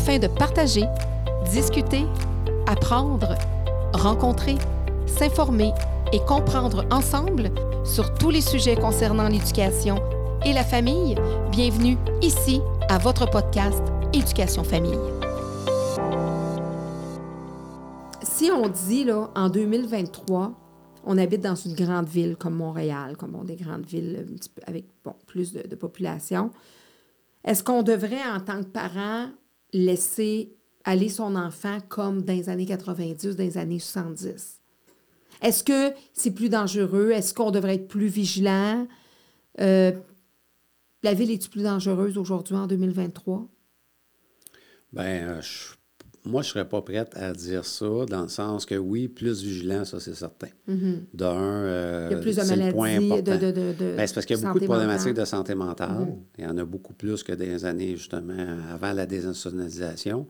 afin de partager, discuter, apprendre, rencontrer, s'informer et comprendre ensemble sur tous les sujets concernant l'éducation et la famille. Bienvenue ici à votre podcast Éducation Famille. Si on dit là, en 2023, on habite dans une grande ville comme Montréal, comme des grandes villes avec plus de, de population, est-ce qu'on devrait, en tant que parent, laisser aller son enfant comme dans les années 90 ou dans les années 70? Est-ce que c'est plus dangereux? Est-ce qu'on devrait être plus vigilant? Euh, la ville est-tu plus dangereuse aujourd'hui en 2023? Bien, euh, moi, je ne serais pas prête à dire ça, dans le sens que oui, plus vigilant, ça, c'est certain. Mm-hmm. D'un, euh, Il y a plus de c'est le maladies, point de, important. de, de, Ben, c'est parce qu'il y a beaucoup de problématiques mentale. de santé mentale. Mhm. Il y en a beaucoup plus que des années, justement, avant la désinstitutionnalisation.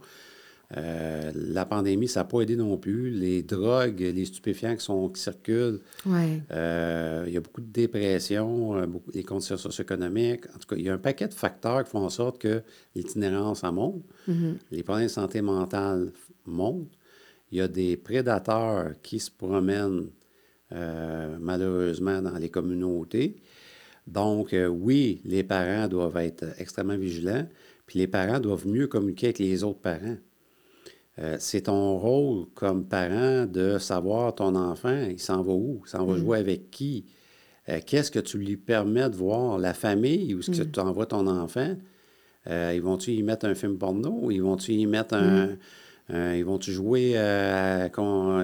Euh, la pandémie, ça n'a pas aidé non plus. Les drogues, les stupéfiants qui, sont, qui circulent, Ouais. euh, il y a beaucoup de dépression, euh, beaucoup, les conditions socio-économiques. En tout cas, il y a un paquet de facteurs qui font en sorte que l'itinérance en monte. Mhm. Les problèmes de santé mentale montent. Il y a des prédateurs qui se promènent euh, malheureusement dans les communautés. Donc, euh, oui, les parents doivent être extrêmement vigilants, puis les parents doivent mieux communiquer avec les autres parents. Euh, c'est ton rôle comme parent de savoir ton enfant, il s'en va où, il s'en va jouer avec qui, Euh, qu'est-ce que tu lui permets de voir, la famille, où est-ce que tu envoies ton enfant, Euh, ils vont-tu y mettre un film porno, ils vont-tu y mettre un... un- ils vont-tu jouer à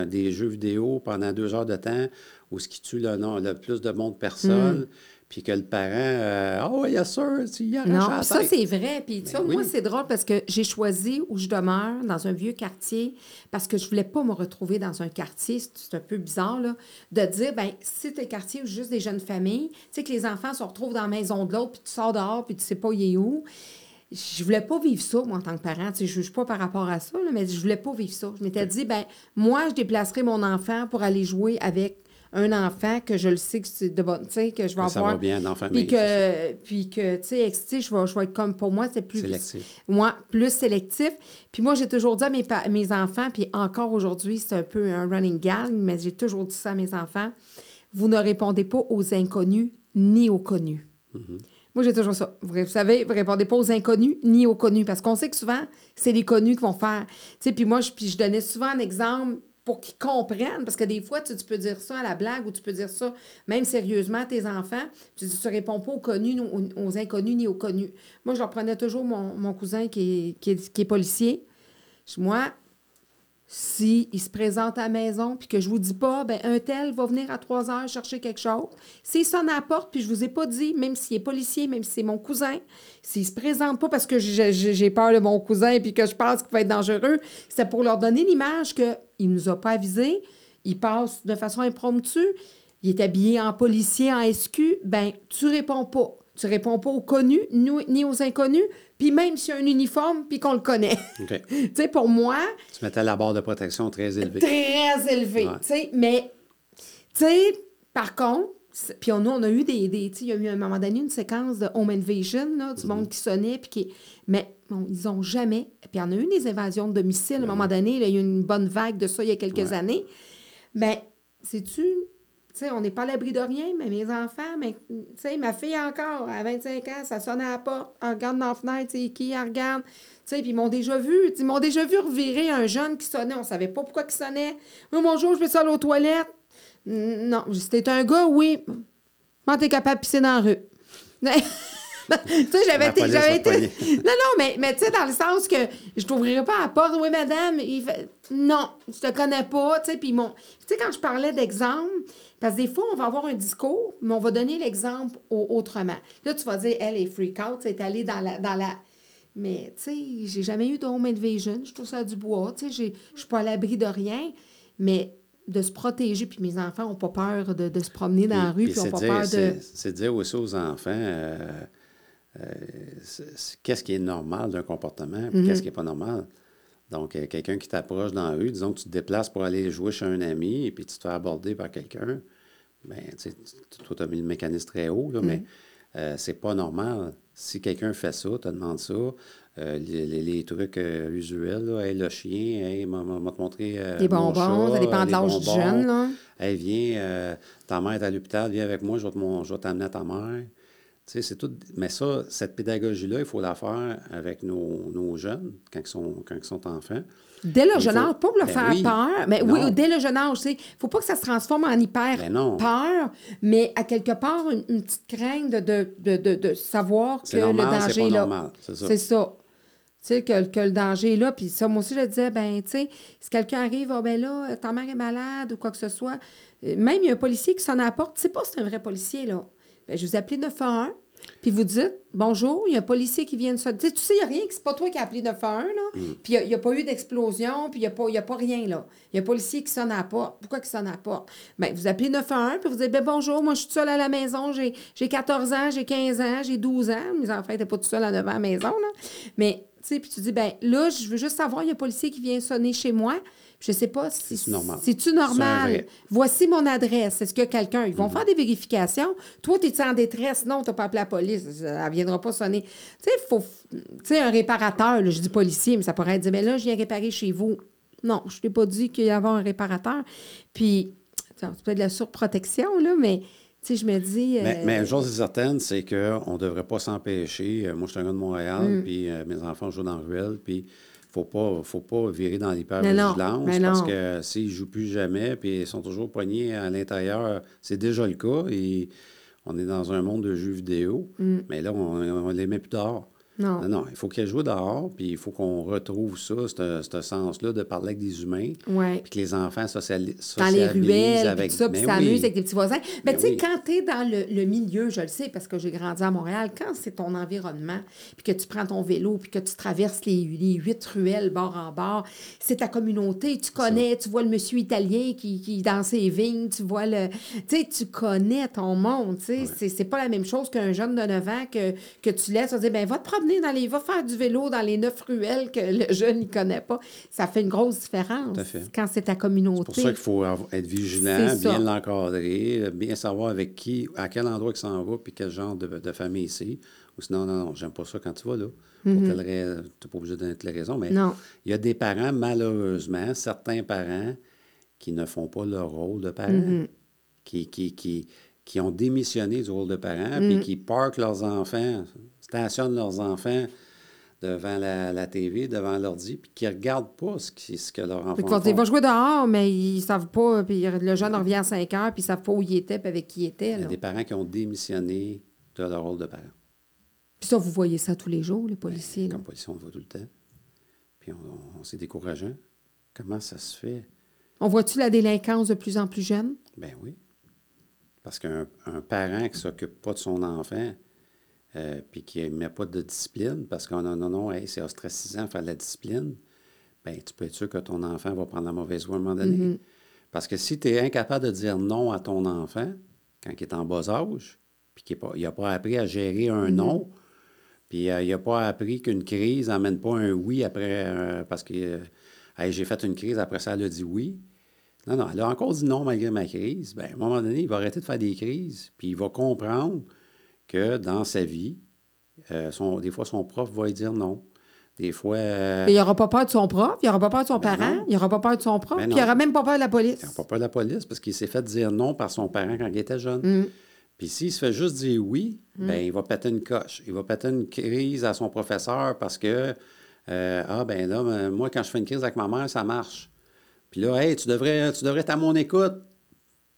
des jeux vidéo pendant deux heures de temps? Où ce qui tue le, nom- le plus de monde personne, puis que le parent, euh, ah oui, yes sir, tu y arraches Non, ça c'est vrai. Puis tu Ben moi oui. c'est drôle parce que j'ai choisi où je demeure dans un vieux quartier parce que je voulais pas me retrouver dans un quartier, c'est c'est un peu bizarre là, de dire ben si t'es quartier où juste des jeunes familles, tu sais que les enfants se retrouvent dans la maison de l'autre puis tu sors dehors puis tu sais pas il est où. Je voulais pas vivre ça, moi, en tant que parent. Tu sais, je juge pas par rapport à ça, là, mais je voulais pas vivre ça. Je m'étais dit, ben moi, je déplacerai mon enfant pour aller jouer avec un enfant que je le sais que c'est de bon, tu sais, que je vais ça avoir. va bien dans la famille, Puis que, puis que, tu sais, excité, je vais, je vais être comme, pour moi, c'est plus... Sélectif. Moi, plus sélectif. Puis moi, j'ai toujours dit à mes, mes enfants, puis encore aujourd'hui, c'est un peu un running gag, mais j'ai toujours dit ça à mes enfants, vous ne répondez pas aux inconnus ni aux connus. Moi, j'ai toujours ça. Vous, vous savez, vous répondez pas aux inconnus ni aux connus, parce qu'on sait que souvent, c'est les connus qui vont faire. Tu sais, puis moi, je, puis je donnais souvent un exemple pour qu'ils comprennent, parce que des fois, tu, peux dire ça à la blague ou tu peux dire ça même sérieusement à tes enfants. Tu dis, tu réponds pas aux connus, aux, inconnus ni aux connus. Moi, je leur prenais toujours mon, cousin qui est, qui est, policier. Moi, si il se présente à la maison puis que je vous dis pas, ben un tel va venir à 3 heures chercher quelque chose. S'il sonne à la puis je vous ai pas dit, même s'il est policier, même si c'est mon cousin, s'il se présente pas parce que j'ai peur de mon cousin puis que je pense qu'il va être dangereux, c'est pour leur donner l'image que il nous a pas avisé, il passe de façon impromptue, il est habillé en policier, en SQ, ben tu réponds pas. Tu réponds pas aux connus ni aux- inconnus, puis même s'il y a un uniforme puis qu'on le connaît. Tu sais, pour moi, Tu mettais la barre de protection très élevée. très élevé. Ouais. tu sais, Mais, tu sais, par contre, puis on, nous, on a eu des. des tu sais, il y a eu à un moment donné une séquence de home invasion, là, du monde qui sonnait, puis qui. Mais bon, ils ont jamais. Puis on a eu des invasions de domicile à un moment donné. là, il y a eu une bonne vague de ça il y a quelques années. Mais, sais-tu. Tu sais, on n'est pas à l'abri de rien, mais mes enfants, mais, tu sais, ma fille encore, à 25 ans, ça sonne à la porte, elle regarde dans la fenêtre, c'est qui, elle regarde. Tu sais, puis ils m'ont déjà vu, ils m'ont déjà vu revirer un jeune qui sonnait, on savait pas pourquoi il sonnait. Oh, bonjour, je vais ça aller aux toilettes. Non, c'était un gars, oui. Comment t'es capable de pisser dans la rue? tu sais, j'avais été. j'avais non, non, mais, mais tu sais, dans le sens que je t'ouvrirai pas la porte. Oui, madame. Il fait, non, je te connais pas. Tu sais, puis mon. Tu sais, quand je parlais d'exemple, parce que des fois, on va avoir un discours, mais on va donner l'exemple au- autrement. Là, tu vas dire, elle est freak out, c'est allée dans la. Dans la mais, tu sais, j'ai jamais eu de home invasion. Je trouve ça du bois. Tu sais, je suis pas à l'abri de rien. Mais de se protéger, puis mes enfants n'ont pas peur de, de se promener dans la rue, puis c'est pas dire- peur de. c'est- dire aussi aux enfants euh, qu'est-ce qui est normal d'un comportement, puis Mhm. qu'est-ce qui n'est pas normal? Donc, euh, quelqu'un qui t'approche dans la rue, disons que tu te déplaces pour aller jouer chez un ami, et puis tu te fais aborder par quelqu'un, bien, tu sais, toi, tu as mis le mécanisme très haut, là, mais Mhm. euh, c'est pas normal Si quelqu'un fait ça, te demande ça, euh, les, les- les trucs euh, usuels, là, Hey, le chien, hey, m'a te montré euh, Des bonbons, ça dépend euh, de l'âge du jeune, là. Hey, viens, euh, ta mère est à l'hôpital, viens avec moi, je vais t'amener à ta mère. C'est tout. Mais ça, cette pédagogie-là, il faut la faire avec nos, nos jeunes quand ils sont, quand ils sont enfants. Dès le Il jeune âge, pas pour le Ben faire oui. peur, mais oui, dès le jeune âge, tu sais, faut pas que ça se transforme en hyper Ben peur, mais à quelque part, une, une petite crainte de, de, de, de, savoir que normal, le danger est là. c'est ça. C'est ça. Tu sais, que, que le danger est là. Puis ça, moi aussi, je disais, ben, tu sais, si quelqu'un arrive, ah, ben là, ta mère est malade ou quoi que ce soit, euh, même il y a un policier qui sonne à la porte, tu sais pas si c'est un vrai policier, là. Ben, je vous appelle 911, puis vous dites, bonjour, il y a un policier qui vient de sonner. Tu sais, il n'y a rien, c'est pas toi qui as appelé 911, là. Mm. Puis il n'y a, pas eu d'explosion, puis il n'y a, pas- y a pas rien, là. Il y a un policier qui sonne à la porte. Pourquoi il sonne à la porte? Ben, vous appelez 911, puis vous dites, ben bonjour, moi, je suis seule à la maison, j'ai j'ai 14 ans, j'ai 15 ans, j'ai 12 ans. Mes enfants n'étaient pas tout seuls à 9 ans à la maison, là. Mais, tu sais, puis tu dis, ben là, je veux juste savoir, il y a un policier qui vient sonner chez moi. Je sais pas si C'est-tu normal? C'est-tu C'est normal? Voici mon adresse. Est-ce que quelqu'un. Ils Mhm. vont faire des vérifications? Toi, tu es en détresse? Non, tu n'as pas appelé la police. Elle ne viendra pas sonner. Tu sais, faut. Tu sais, un réparateur, là, je dis policier, mais ça pourrait être dit, mais là, je viens réparer chez vous. Non, je ne t'ai pas dit qu'il y avait un réparateur. Puis, c'est peut-être de la surprotection, là, mais, tu sais, je me dis. Mais, euh, mais une chose est certaine, c'est qu'on ne devrait pas s'empêcher. Euh, Moi, je suis un gars de Montréal, Mm. puis euh, mes enfants jouent dans la ruelle, puis faut pas, faut pas virer dans l'hypervigilance parce que s'ils ne jouent plus jamais, puis ils sont toujours poignés à l'intérieur, c'est déjà le cas, et on est dans un monde de jeux vidéo, Mm. mais là, on ne les met plus dehors. Non. Non, non, il faut qu'ils jouent dehors, puis il faut qu'on retrouve ça, ce sens-là de parler avec des humains, Ouais. puis que les enfants sociali- dans les ruelles, puis avec... tout ça, puis s'amusent oui. avec des petits voisins. Mais Ben tu sais, oui. quand tu es dans le, le milieu, je le sais parce que j'ai grandi à Montréal, quand c'est ton environnement, puis que tu prends ton vélo, puis que tu traverses les, les huit ruelles bord en bord, c'est ta communauté, tu connais, tu vois le monsieur italien qui, qui dans ses vignes, tu vois le... Tu sais, tu connais ton monde, tu sais. C'est- C'est pas la même chose qu'un jeune de 9 ans que, que tu laisses, on dire, ben va te promener dans les... va faire du vélo dans les neuf ruelles que le jeune, il connaît pas. Ça fait une grosse différence Tout à fait. quand c'est ta communauté. C'est pour ça qu'il faut être vigilant, bien l'encadrer, bien savoir avec qui, à quel endroit il s'en va, puis quel genre de, de famille c'est. Ou sinon, non, non, j'aime pas ça quand tu vas là. Pour raison, tu n'es pas obligé de donner toutes les raisons, mais. Non. il y a des parents, malheureusement, certains parents qui ne font pas leur rôle de parent, Mm-hmm. qui, qui, qui, qui ont démissionné du rôle de parent, Mm. puis qui parquent leurs enfants, stationnent leurs enfants devant la, la TV, devant l'ordi, puis qui ne regardent pas ce, qui, ce que leur enfant Fait qu'ils vont jouer dehors, mais ils savent pas. Puis le jeune revient à 5 heures, puis ils savent pas où il était, puis avec qui il était. Il y a des parents qui ont démissionné de leur rôle de parent. Puis ça, vous voyez ça tous les jours, les policiers. là. Comme policier, on le voit tout le temps. Puis on, on- c'est décourageant. Comment ça se fait? On voit-tu la délinquance de plus en plus jeune? Ben oui. Parce qu'un un parent qui s'occupe pas de son enfant, euh, puis qui ne met pas de discipline, parce qu'on non, non, non, hey, c'est ostracisant faire de la discipline, ben tu peux être sûr que ton enfant va prendre la mauvaise voie à un moment donné. Parce que si tu es incapable de dire non à ton enfant, quand il est en bas âge, puis qu'il n'a pas appris à gérer un non, puis euh, il n'a pas appris qu'une crise n'amène pas un oui après, euh, parce que euh, Hey, j'ai fait une crise, après ça, elle a dit oui. Non, non, elle a encore dit non malgré ma crise. Bien, à un moment donné, il va arrêter de faire des crises, puis il va comprendre que dans sa vie, euh, son- des fois, son prof va lui dire non. Des fois, euh, Il n'aura pas peur de son prof, il n'aura pas peur de son Ben parent, non. il n'aura pas peur de son prof, Ben puis il n'aura même pas peur de la police. il n'a pas peur de la police parce qu'il s'est fait dire non par son parent quand il était jeune. Mm. Puis s'il se fait juste dire oui, ben il va péter une coche. Il va péter une crise à son professeur parce que, euh, ah ben là, ben, moi, quand je fais une crise avec ma mère, ça marche. Puis là, hey, tu devrais, tu devrais être à mon écoute.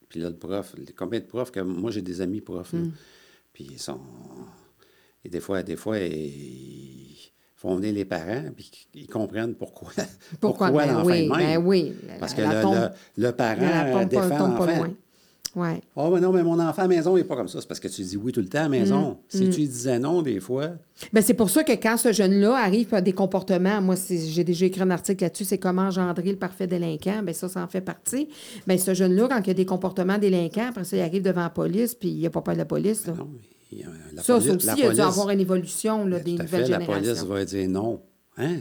Puis là, le prof, combien de profs que moi, j'ai des amis profs, là. Puis ils sont. Et des fois, des fois, ils font venir les parents, puis ils comprennent pourquoi. Pourquoi? Pourquoi Ben l'enfant oui, ben oui. Parce que La- la le, le- le parent la défend l'enfant. Ouais. Oh, mais non, mais mon enfant à maison, il n'est pas comme ça. C'est parce que tu dis oui tout le temps à maison. Mm. Si tu lui disais non, des fois, Ben, c'est pour ça que quand ce jeune-là arrive à des comportements, moi, j'ai déjà écrit un article là-dessus, c'est comment engendrer le parfait délinquant. Ben, ça, ça en fait partie. Ben, ce jeune-là, quand il y a des comportements délinquants, après ça, il arrive devant la police, puis il n'y a pas peur de la police. là. non. il y a- la ça, police- ça aussi, la il y a dû avoir une évolution là, Ben, des tout à nouvelles fait, La police va dire non. Hein?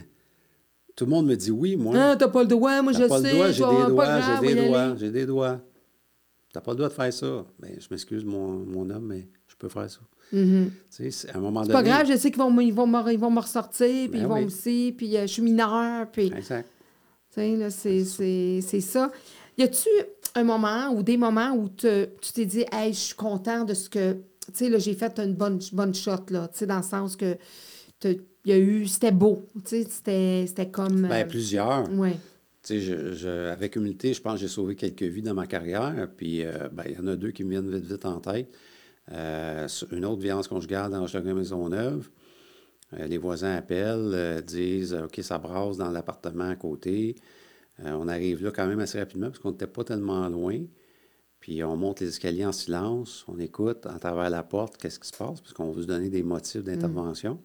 Tout le monde me dit oui, moi. Ah, t'as pas le droit, moi, je pas sais. le tu j'ai des doigts, j'ai des doigts, j'ai des doigts. T'as pas le droit de faire ça. Ben, je m'excuse, mon, mon homme, mais je peux faire ça. À un moment C'est donné... pas grave, je sais qu'ils vont, me- ils vont, me- ils vont me ressortir, puis Ben ils vont oui. aussi, puis euh, je suis mineure, puis... Exact. C'est, ça. Y a-tu un moment ou des moments où te- tu t'es dit, hey, je suis content de ce que. Tu sais, là, j'ai fait une bonne, bonne shot, là. Tu sais, dans le sens que. Il y a eu. C'était beau. Tu sais, c'était, c'était comme. euh, Ben, plusieurs. ouais. Tu sais, je, je- avec humilité, je pense que j'ai sauvé quelques vies dans ma carrière. Puis, euh, ben, il y en a deux qui me viennent vite, vite en tête. Euh, une autre violence conjugale dans la Maisonneuve. Euh, les voisins appellent, disent OK, ça brasse dans l'appartement à côté. On arrive là quand même assez rapidement parce qu'on n'était pas tellement loin. Puis on monte les escaliers en silence, on écoute à travers la porte qu'est-ce qui se passe, parce qu'on veut se donner des motifs d'intervention.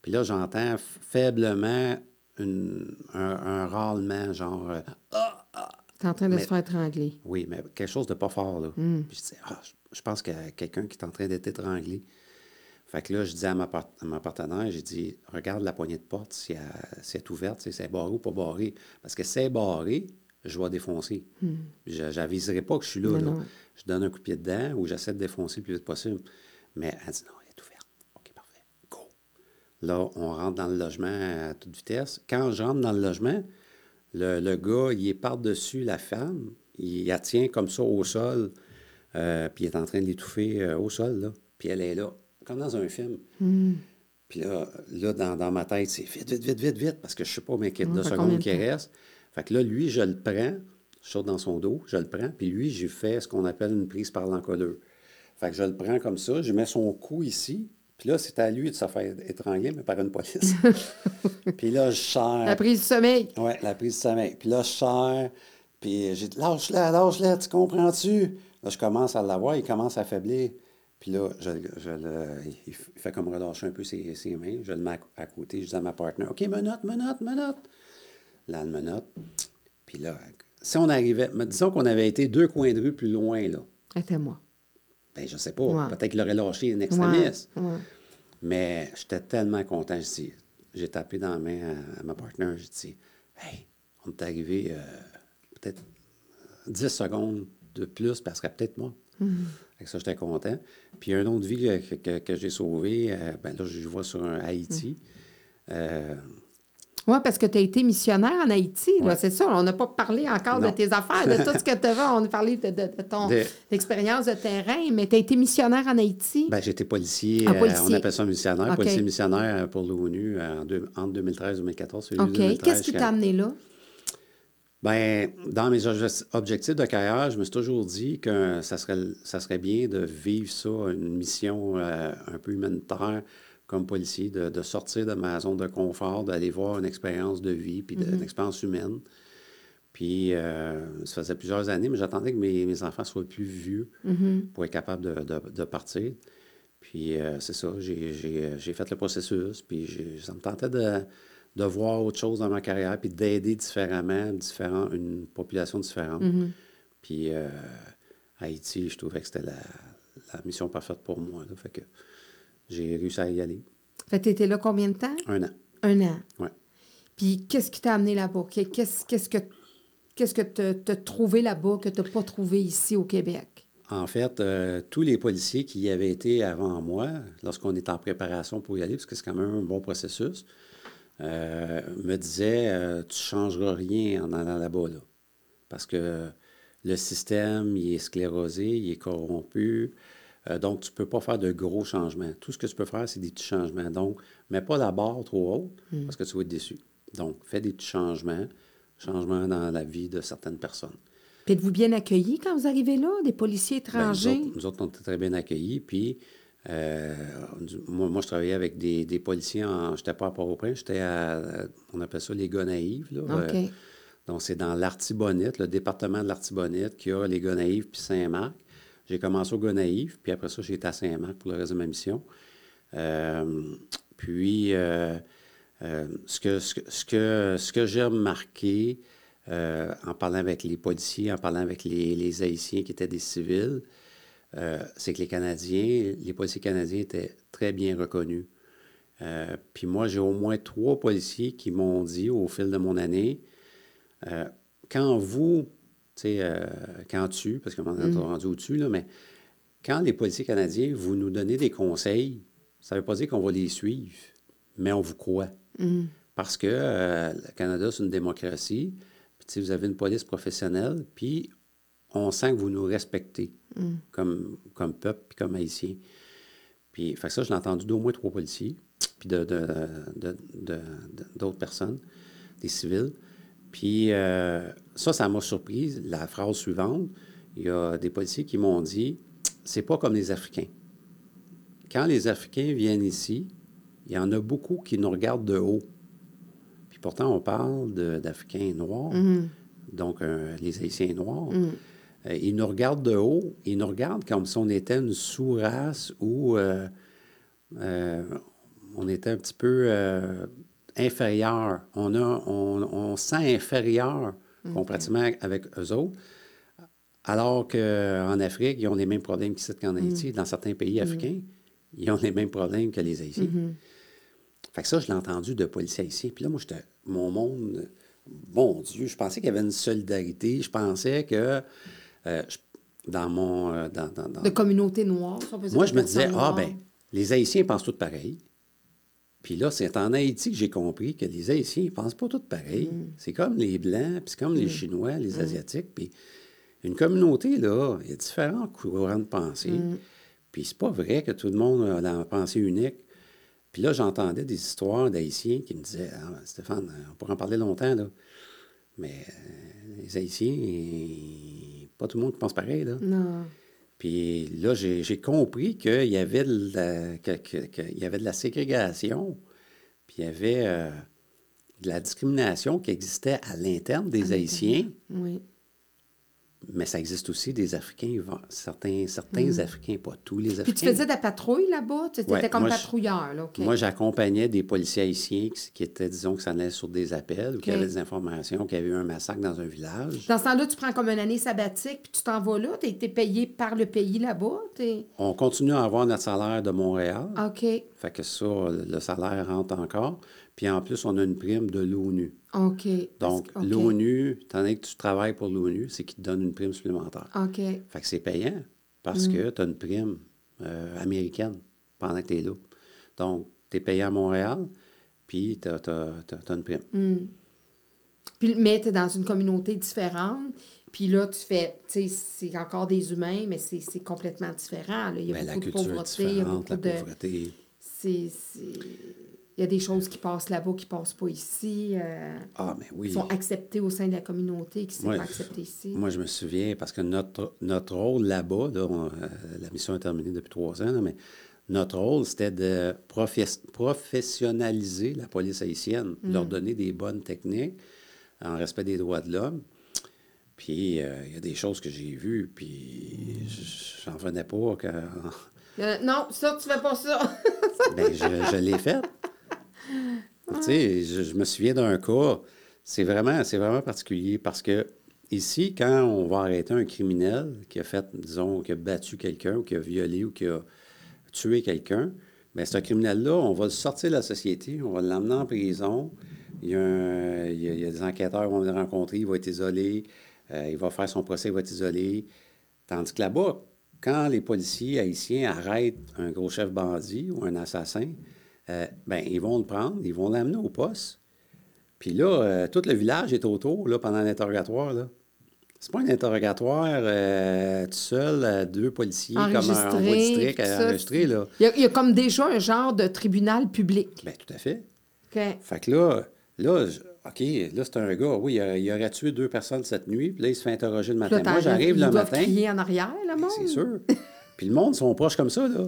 Puis là, j'entends faiblement une- un, un râlement, genre euh, T'es en train de Mais- se faire étrangler. oui, mais quelque chose de pas fort, là. Mm. Puis je dis, ah, je, je pense qu'il y a quelqu'un qui est en train d'être étranglé. Fait que là, je dis à ma, part- à ma partenaire, j'ai dit, regarde la poignée de porte, si elle, si elle est ouverte, si c'est barré ou pas barré. Parce que si c'est barré, je vais défoncer. Je n'aviserai pas que je suis là, Mm. Là. Je donne un coup de pied dedans ou j'essaie de défoncer le plus vite possible. Mais elle dit, non, elle est ouverte. OK, parfait. Go. Là, on rentre dans le logement à toute vitesse. Quand je rentre dans le logement, le, le gars, il est par-dessus la femme. Il la tient comme ça au sol. euh, puis il est en train de l'étouffer euh, au sol, là. Puis elle est là, comme dans un film. Puis là, là dans, dans ma tête, c'est vite, vite, vite, vite, vite, parce que je ne sais pas mais quelles Ouais, secondes de qui restent. Fait que là, lui, je le prends, je saute dans son dos, je le prends, puis lui, j'ai fait ce qu'on appelle une prise par l'encolure. Fait que je le prends comme ça, je mets son cou ici, puis là, c'est à lui de se faire étrangler, mais par une police. puis là, je serre. La prise du sommeil. Oui, la prise de sommeil. Puis là, je serre, puis j'ai dit, lâche-la, lâche-la, tu comprends-tu? Là, je commence à l'avoir, il commence à faiblir. Puis là, je, je le, il fait comme relâcher un peu ses, ses mains. Je le mets à, côté, je dis à ma partenaire, OK, menotte, menotte, menotte. Là, elle menotte. Puis là, si on arrivait, disons qu'on avait été deux coins de rue plus loin, là, C'était moi. Ben je sais pas, Ouais. peut-être qu'il aurait lâché une extrémiste. ouais. Mais j'étais tellement content. J'ai tapé dans la main à, à ma partenaire. J'ai dit Hey, on est arrivé euh, peut-être 10 secondes de plus, parce qu'elle peut-être mort. Fait que ça, j'étais content. Puis, un autre vie que, que- que j'ai sauvé, euh, ben là, je le vois sur un Haïti. Euh, Oui, parce que tu as été missionnaire en Haïti, Ouais. c'est ça. On n'a pas parlé encore de tes affaires, de tout ce que tu as. On a parlé de, de- de ton De- expérience de terrain, mais tu as été missionnaire en Haïti? ben, j'étais policier, Ah, euh, on appelle ça missionnaire, policier missionnaire pour l'ONU euh, en deux- entre 2013 et 2014. février OK. 2013, Qu'est-ce qui t'a amené là? Ben, dans mes obje- objectifs de carrière, je me suis toujours dit que ça serait, ça serait bien de vivre ça, une mission euh, un peu humanitaire comme policier, de, de sortir de ma zone de confort, d'aller voir une expérience de vie, puis de- une expérience humaine. Puis, euh, ça faisait plusieurs années, mais j'attendais que mes, mes enfants soient plus vieux pour être capable de, de- de partir. Puis, euh, c'est ça, j'ai- fait le processus, puis ça me tentait de, de voir autre chose dans ma carrière, puis d'aider différemment, différent, une population différente. Puis, euh, Haïti, je trouvais que c'était la, la mission parfaite pour moi. Là, fait que j'ai réussi à y aller. Fait que tu étais là combien de temps? Un an. Un an. Ouais. Puis qu'est-ce qui t'a amené là-bas? Qu'est- Qu'est-ce qu'est-ce que qu'est-ce que tu as trouvé là-bas que tu n'as pas trouvé ici au Québec? En fait, euh, tous les policiers qui y avaient été avant moi, lorsqu'on est en préparation pour y aller, parce que c'est quand même un bon processus, euh, me disaient euh, Tu ne changeras rien en allant là-bas. Là. Parce que le système, il est sclérosé, il est corrompu. Euh, donc, tu ne peux pas faire de gros changements. Tout ce que tu peux faire, c'est des petits changements. Donc, mets pas la barre trop haute parce que tu vas être déçu. Donc, fais des petits changements, changements dans la vie de certaines personnes. Puis êtes-vous bien accueillis quand vous arrivez là, des policiers Ben, nous, étrangers? autres, nous autres, on était très bien accueillis. Puis, euh, moi, moi, je travaillais avec des, des policiers. En, j'étais pas à Port-au-Prince, j'étais à, on appelle ça les gars naïfs. Là, OK. Euh, donc, c'est dans l'Artibonite, le département de l'Artibonite, qui a les gars naïfs puis Saint-Marc. J'ai commencé au naïfs, puis après ça, j'ai été à Saint-Marc pour le reste de ma mission. Euh, puis, euh, euh, ce que, ce que, ce que, j'ai remarqué en parlant avec les policiers, en parlant avec les, les Haïtiens qui étaient des civils, c'est que les Canadiens, les policiers canadiens étaient très bien reconnus. Puis moi, j'ai au moins trois policiers qui m'ont dit au fil de mon année, quand vous, sais, euh, quand tu, parce que on est rendu au-dessus, là, mais quand les policiers canadiens, vous nous donnez des conseils, ça ne veut pas dire qu'on va les suivre, mais on vous croit. Parce que euh, le Canada, c'est une démocratie. Puis, vous avez une police professionnelle, puis on sent que vous nous respectez comme, comme peuple, puis comme haïtien. Puis, fait ça, je l'ai entendu d'au moins trois policiers, puis d'autres de, personnes, des civils. Puis, euh, ça, ça m'a surpris. La phrase suivante, il y a des policiers qui m'ont dit c'est pas comme les Africains. Quand les Africains viennent ici, il y en a beaucoup qui nous regardent de haut. Puis pourtant, on parle d'Africains noirs, mm-hmm. donc euh, les Haïtiens noirs. Mm. Euh, ils nous regardent de haut, ils nous regardent comme si on était une sous-race ou euh, on était un petit peu inférieur. On, a, on, sent inférieur comparativement avec eux autres. Alors qu'en Afrique, ils ont les mêmes problèmes qu'ici qu'en Haïti. Mm. Dans certains pays mm. africains, ils ont les mêmes problèmes que les Haïtiens. Mm-hmm. Fait que ça, je l'ai entendu de policiers haïtiens. Puis là, moi, j'étais. Mon monde. Bon Dieu, je pensais qu'il y avait une solidarité. Je pensais que. Euh, dans mon. Euh, dans, De communauté noire, Moi, je me disais, ah, ben, les Haïtiens pensent tous pareil. Puis là, c'est en Haïti que j'ai compris que les Haïtiens ne pensent pas tous pareil. Mm. C'est comme les Blancs, puis c'est comme les Chinois, les Asiatiques. Puis une communauté, là, il y a différents courants de pensée. Mm. Puis c'est pas vrai que tout le monde a la pensée unique. Puis là, j'entendais des histoires d'Haïtiens qui me disaient ah, Stéphane, on pourrait en parler longtemps, là. Mais euh, les Haïtiens, pas tout le monde pense pareil, là. Non. Puis là, j'ai compris qu'il y, avait de la, y avait de la ségrégation, puis il y avait euh, de la discrimination qui existait à l'interne des Haïtiens. Oui. Mais ça existe aussi des Africains, certains, certains mm. Africains, pas tous les Africains. Puis tu faisais de la patrouille là-bas? Tu étais comme patrouilleur, là, Moi, j'accompagnais des policiers haïtiens qui, étaient, disons, qui s'en allaient sur des appels ou qui avaient des informations qu'il y avait eu un massacre dans un village. Dans ce temps-là, tu prends comme une année sabbatique, puis tu t'en vas là? Tu es, payé par le pays là-bas? On continue à avoir notre salaire de Montréal. OK. Fait que ça, le salaire rentre encore. Puis en plus, on a une prime de l'ONU. OK. Donc, l'ONU, étant donné que tu travailles pour l'ONU, c'est qu'il te donne une prime supplémentaire. OK. Fait que c'est payant parce mm. que tu as une prime euh, américaine pendant que tu es là. Donc, tu es payé à Montréal, puis tu as, une prime. Mm. Puis, mais tu es dans une communauté différente. Puis là, tu fais, tu sais, c'est encore des humains, mais c'est complètement différent. Il y a ben, beaucoup de pauvreté. Il y a beaucoup de. C'est il y a des choses qui passent là-bas qui ne passent pas ici. Euh, ah, mais oui. Qui sont acceptées au sein de la communauté, qui ne sont pas acceptées ici. Moi, je me souviens, parce que notre, notre rôle là-bas, euh, la mission est terminée depuis trois ans, mais notre rôle, c'était de professionnaliser la police haïtienne, leur mm. donner des bonnes techniques en respect des droits de l'homme. Puis, euh, il y a des choses que j'ai vues, puis j'en venais pas. Que... non, ça, tu fais pas ça. ben, je, je l'ai fait. Tu sais, je, me souviens d'un cas, c'est vraiment, vraiment particulier parce que ici, quand on va arrêter un criminel qui a fait, disons, qui a battu quelqu'un ou qui a violé ou qui a tué quelqu'un, bien, ce criminel-là, on va le sortir de la société, on va l'emmener en prison. Il y, a il, y a, des enquêteurs qui vont le rencontrer, il va être isolé, euh, il va faire son procès, il va être isolé. Tandis que là-bas, quand les policiers haïtiens arrêtent un gros chef bandit ou un assassin, euh, ben, ils vont le prendre, ils vont l'amener au poste. Puis là, euh, tout le village est autour là, pendant l'interrogatoire. Là. C'est pas un interrogatoire euh, tout seul, deux policiers comme un district enregistré. Là. Il, y a, comme déjà un genre de tribunal public. Bien, tout à fait. Fait que là, là OK, là, c'est un gars, oui, il, aurait tué deux personnes cette nuit, puis là, il se fait interroger le matin. Moi, j'arrive le matin. crier en arrière, le ben, monde. C'est sûr. puis le monde sont proches comme ça, là.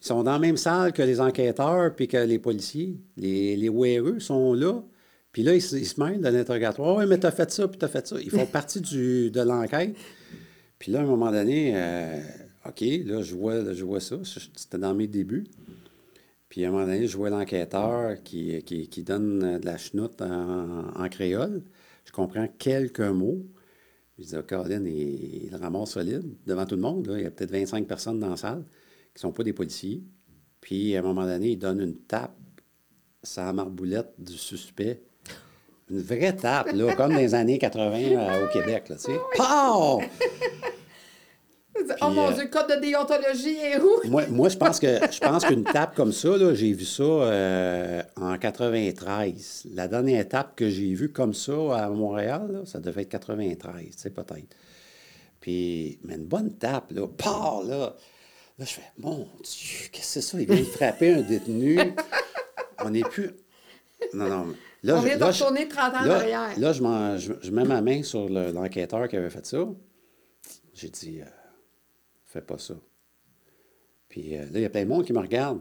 Ils sont dans la même salle que les enquêteurs puis que les policiers. Les, les sont là. Puis là, ils, se mêlent de l'interrogatoire. Oui, mais t'as fait ça, puis t'as fait ça. Ils font partie du, de l'enquête. Puis là, à un moment donné, euh, OK, là, je vois, je vois ça. C'était dans mes débuts. Puis à un moment donné, je vois l'enquêteur qui, qui, donne de la chenoute en, créole. Je comprends quelques mots. Je dis, oh, Caroline, il, il ramasse solide devant tout le monde. Il y a peut-être 25 personnes dans la salle qui ne sont pas des policiers. Puis, à un moment donné, il donne une tape la marboulette du suspect. Une vraie tape, là, comme dans les années 80 euh, au Québec, là, tu sais. oh mon euh, Dieu, code de déontologie est où? Moi, moi, je pense que je pense qu'une tape comme ça, là, j'ai vu ça euh, en 93. La dernière étape que j'ai vue comme ça à Montréal, là, ça devait être 93, tu sais, peut-être. Puis, mais une bonne tape, là, par là. Là, je fais, mon Dieu, qu'est-ce que c'est ça? Il vient de frapper un détenu. On n'est plus. Non, non. Là, On je- vient de là, je- retourner 30 ans en là, arrière. Là, je, m'en- je, je mets ma main sur le- l'enquêteur qui avait fait ça. J'ai dit, euh, fais pas ça. Puis euh, là, il y a plein de monde qui me regarde.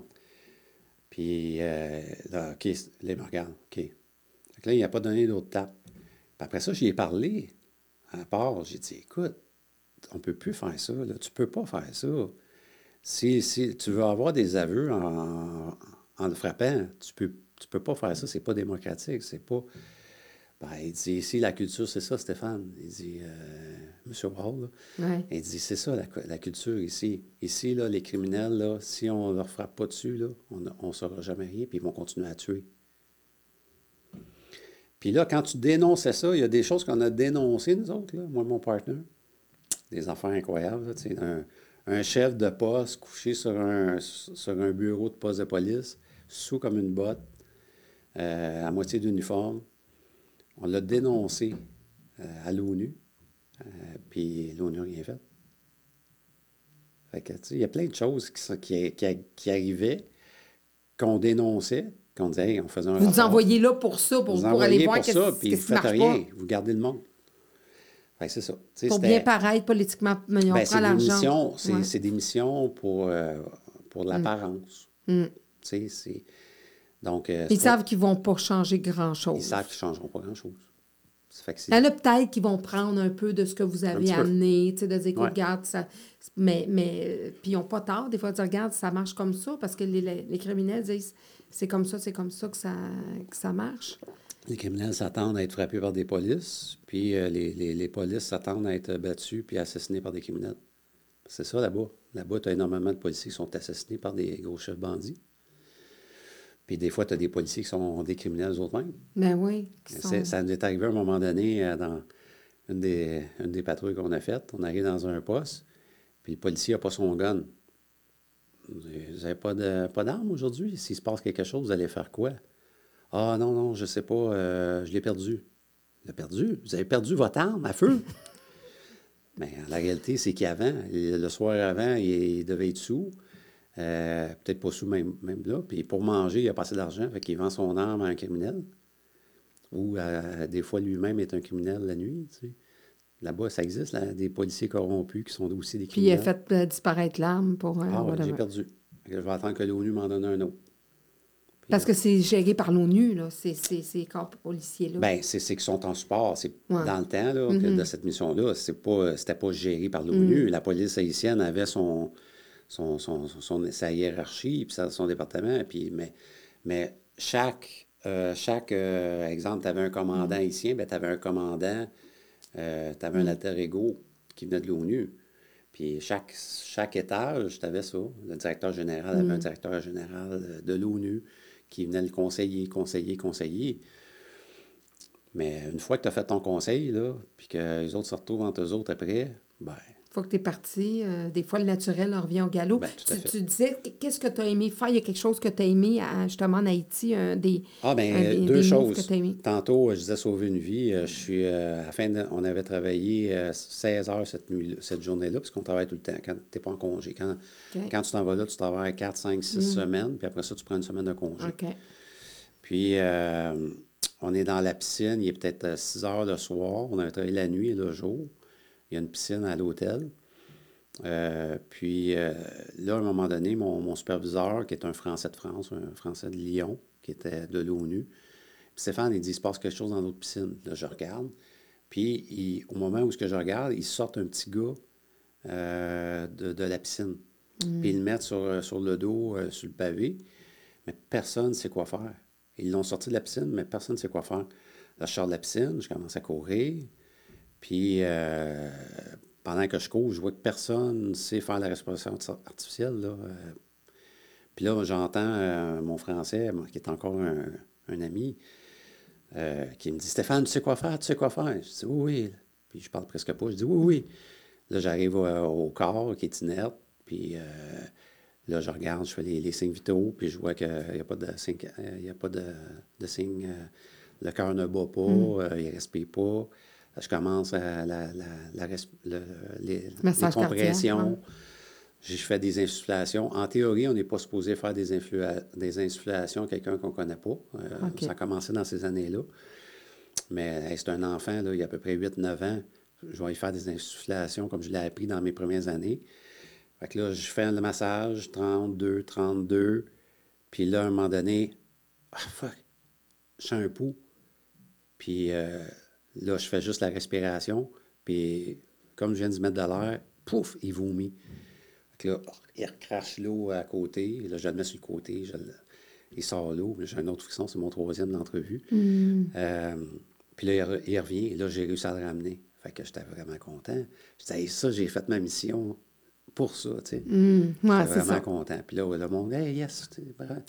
Puis euh, là, OK, là, il me regarde. OK. Fait que là, il n'a pas donné d'autres tapes. Puis après ça, j'y ai parlé. À part, j'ai dit, écoute, on ne peut plus faire ça. Là. Tu ne peux pas faire ça. Si, si tu veux avoir des aveux en, en le frappant, tu peux, tu peux pas faire ça. C'est pas démocratique. C'est pas. Ben, il dit, ici, la culture, c'est ça, Stéphane. Il dit, euh, M. Wall. Ouais. Il dit, c'est ça la, la culture ici. Ici, là, les criminels, là, si on ne leur frappe pas dessus, là, on ne saura jamais rien, puis ils vont continuer à tuer. Puis là, quand tu dénonçais ça, il y a des choses qu'on a dénoncées, nous autres, là, moi et mon partner. Des affaires incroyables. là, un, un chef de poste couché sur un, sur un bureau de poste de police, sous comme une botte, euh, à moitié d'uniforme. On l'a dénoncé euh, à l'ONU. Euh, puis l'ONU n'a rien fait. Que, il y a plein de choses qui, qui, qui- qui arrivaient, qu'on dénonçait, qu'on disait, Hey, on faisait un Vous nous rapport. envoyez là pour ça, pour, Vous pour aller voir qu'est-ce ça, puis qu'est-ce vous qui faites rien. pas. Vous gardez le monde. Que c'est ça. Pour bien paraître politiquement, mais on ben, prend l'argent. c'est, Ouais. des missions pour, euh, pour l'apparence. Mm. C'est... Donc, euh, Ils savent qu'ils vont pas changer ils grand-chose. savent qu'ils ne changeront pas grand-chose. Il y en a peut-être qui vont prendre un peu de ce que vous avez amené, de dire, Ouais. regarde, ça. Mais, mais euh, puis ils n'ont pas tort, des fois, de dire, regarde, ça marche comme ça, parce que les, les- les criminels disent, c'est comme ça, c'est comme ça que ça, que ça marche. Les criminels s'attendent à être frappés par des polices, puis euh, les, les, les polices s'attendent à être battus puis assassinés par des criminels. C'est ça là-bas. Là-bas, tu as énormément de policiers qui sont assassinés par des gros chefs bandits. Puis des fois, tu as des policiers qui sont des criminels eux-mêmes. Ben oui. sont- Ça nous est arrivé à un moment donné euh, dans une des, une des patrouilles qu'on a faites. On arrive dans un poste, puis le policier n'a pas son gun. Vous n'avez pas de- pas aujourd'hui? S'il se passe quelque chose, vous allez faire quoi? Ah non, non, je sais pas, euh, je l'ai perdu. Il l'a perdu? Vous avez perdu votre arme à feu? Mais la réalité, c'est qu'avant, le soir avant, il, il devait être sous. Euh, Peut-être pas sous même, même là. Puis pour manger, il a passé de l'argent, fait qu'il vend son arme à un criminel. Ou euh, des fois, lui-même est un criminel la nuit. tu sais. Là-bas, ça existe, là, des policiers corrompus qui sont aussi des Puis il a criminels. fait euh, disparaître l'arme pour. Ah, ouais, j'ai perdu. Je vais attendre que l'ONU m'en donne un autre. Parce que c'est géré par l'ONU, là, ces, ces, ces corps policiers-là. Ben, c'est c'est qu'ils sont en support. C'est Ouais. Dans le temps là, que de cette mission-là, c'est pas, c'était pas géré par l'ONU. La police haïtienne avait son, son, son, son- sa hiérarchie, puis son département. Puis, mais, mais chaque, euh, chaque euh, exemple, tu avais un commandant haïtien, ben, tu avais un commandant, tu avais un alter ego qui venait de l'ONU. Puis chaque, chaque étage, tu avais ça. Le directeur général avait un directeur général de l'ONU qui venait le conseiller, conseiller, conseiller. Mais une fois que tu as fait ton conseil, là, puis que les autres se retrouvent entre eux autres après, ben, fois que tu es parti, euh, des fois, le naturel revient au galop. Ben, tu, disais, qu'est-ce que tu as aimé faire? Il y a quelque chose que tu as aimé, à- justement, en Haïti, un des, Ah, bien, des- deux des choses. que t'as aimé? Tantôt, euh, je disais sauver une vie. Euh, Je suis, euh, à la fin de- on avait travaillé euh, 16 heures cette, nuit, cette journée-là, parce qu'on travaille tout le temps quand tu n'es pas en congé. Quand, quand tu t'en vas là, tu travailles 4, 5, 6 semaines, puis après ça, tu prends une semaine de congé. Puis, euh, on est dans la piscine, il est peut-être euh, 6 heures le soir. On avait travaillé la nuit et le jour. Il y a une piscine à l'hôtel. Euh, puis euh, là, à un moment donné, mon, mon superviseur, qui est un Français de France, un Français de Lyon, qui était de l'ONU, Stéphane, il dit, il se passe quelque chose dans notre piscine. Là, je regarde. Puis, il- au moment où ce que je regarde, ils sortent un petit gars euh, de, de la piscine. Puis, ils le mettent sur, sur le dos, sur le pavé. Mais personne ne sait quoi faire. Ils l'ont sorti de la piscine, mais personne ne sait quoi faire. Là, je sors de la piscine, je commence à courir. Puis, euh, pendant que je cours, je vois que personne ne sait faire la respiration arti- artificielle. Là. Euh, Puis là, j'entends euh, mon français, qui est encore un, un ami, euh, qui me dit Stéphane, tu sais quoi faire, tu sais quoi faire? Je dis Oui, oui. Puis je parle presque pas. Je dis Oui, oui. Là, j'arrive au, corps qui est inerte, puis là, je regarde, je fais les, les signes vitaux, puis je vois qu'il n'y a pas de signe, il y a pas de, de signe, le cœur ne bat pas, euh, il ne respire pas. Je commence à la, la, la le- les, compressions. Je fais des insufflations. En théorie, on n'est pas supposé faire des, des insufflations à quelqu'un qu'on ne connaît pas. Euh. Ça a commencé dans ces années-là. Mais hey, c'est un enfant, là, il y a à peu près 8-9 ans. Je vais y faire des insufflations comme je l'ai appris dans mes premières années. Fait que là, je fais le massage, 32, 32. Puis là, à un moment donné, ah fuck, je sens un pouls. Puis euh, là, je fais juste la respiration. Puis comme je viens de mettre de l'air, pouf, il vomit. Fait que là, il recrache l'eau à côté. Là, je le mets sur le côté. je le- Il sort l'eau. J'ai un autre frisson, c'est mon troisième de l'entrevue. Euh, puis là, il, re- il revient. Et là, j'ai réussi à le ramener. Fait que j'étais vraiment content. J'étais, Hey, ça, j'ai fait ma mission pour ça, tu sais. Hum, ouais, c'est vraiment ça. content. Puis là, le monde, hey, yes.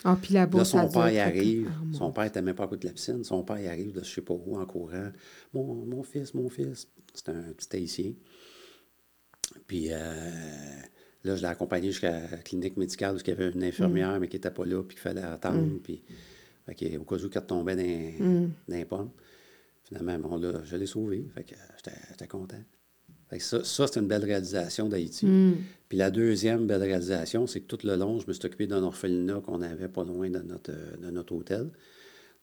Ah, puis là-bas, Là, ça son père, il arrive. Ah, son père n'était même pas à côté de la piscine. Son père, il arrive de je sais pas où, en courant. Mon, mon fils, mon fils. C'était un petit haïtien. Puis euh, là, je l'ai accompagné jusqu'à la clinique médicale où il y avait une infirmière, mais qui n'était pas là, puis qu'il fallait attendre. Puis, fait au cas où qu'elle tombait dans, les- dans les pommes. Finalement, bon, là, je l'ai sauvé. Fait que j'étais content. Ça, ça c'est une belle réalisation d'Haïti. Puis la deuxième belle réalisation, c'est que tout le long, je me suis occupé d'un orphelinat qu'on avait pas loin de notre, de notre hôtel.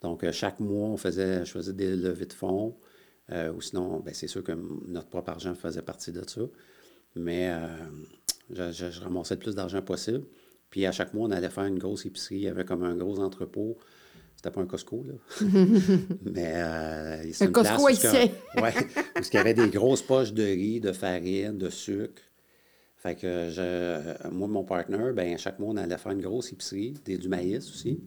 Donc, euh, chaque mois, on faisait, je faisais des levées de fonds. euh, ou sinon, ben, c'est sûr que notre propre argent faisait partie de ça. Mais euh, je, je- je ramassais le plus d'argent possible. Puis à chaque mois, on allait faire une grosse épicerie. Il y avait comme un gros entrepôt. C'était pas un Costco, là. Mais euh, c'est Un une Costco place haïtien. ouais, où il y avait des grosses poches de riz, de farine, de sucre. Fait que je, moi, mon partenaire, ben, chaque mois, on allait faire une grosse épicerie, des, du maïs aussi.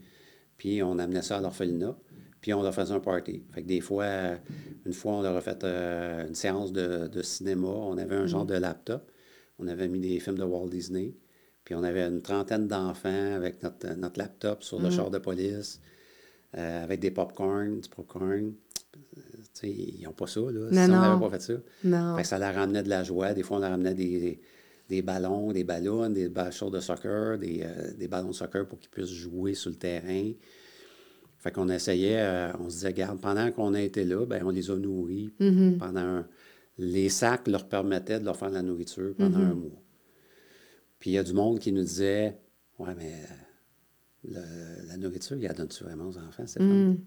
Puis on amenait ça à l'orphelinat. Puis on leur faisait un party. Fait que des fois, euh, une fois, on leur a fait euh, une séance de, de cinéma. On avait un genre de laptop. On avait mis des films de Walt Disney. Puis on avait une trentaine d'enfants avec notre, notre laptop sur le char de police, euh, avec des popcorn, du popcorn. Sais, ils n'ont pas ça, là. si on non. n'avait pas fait ça. Non. Fait que ça leur ramenait de la joie. Des fois, on leur ramenait des, des ballons, des ballons, des bâchons de soccer, des, euh, des ballons de soccer pour qu'ils puissent jouer sur le terrain. Fait qu'on essayait, euh, on se disait, regarde, pendant qu'on a été là, ben, on les a nourris pendant un... Les sacs leur permettaient de leur faire de la nourriture pendant un mois. Puis il y a du monde qui nous disait, ouais, mais euh, le- la nourriture, il la donne-tu vraiment aux enfants, Stéphane?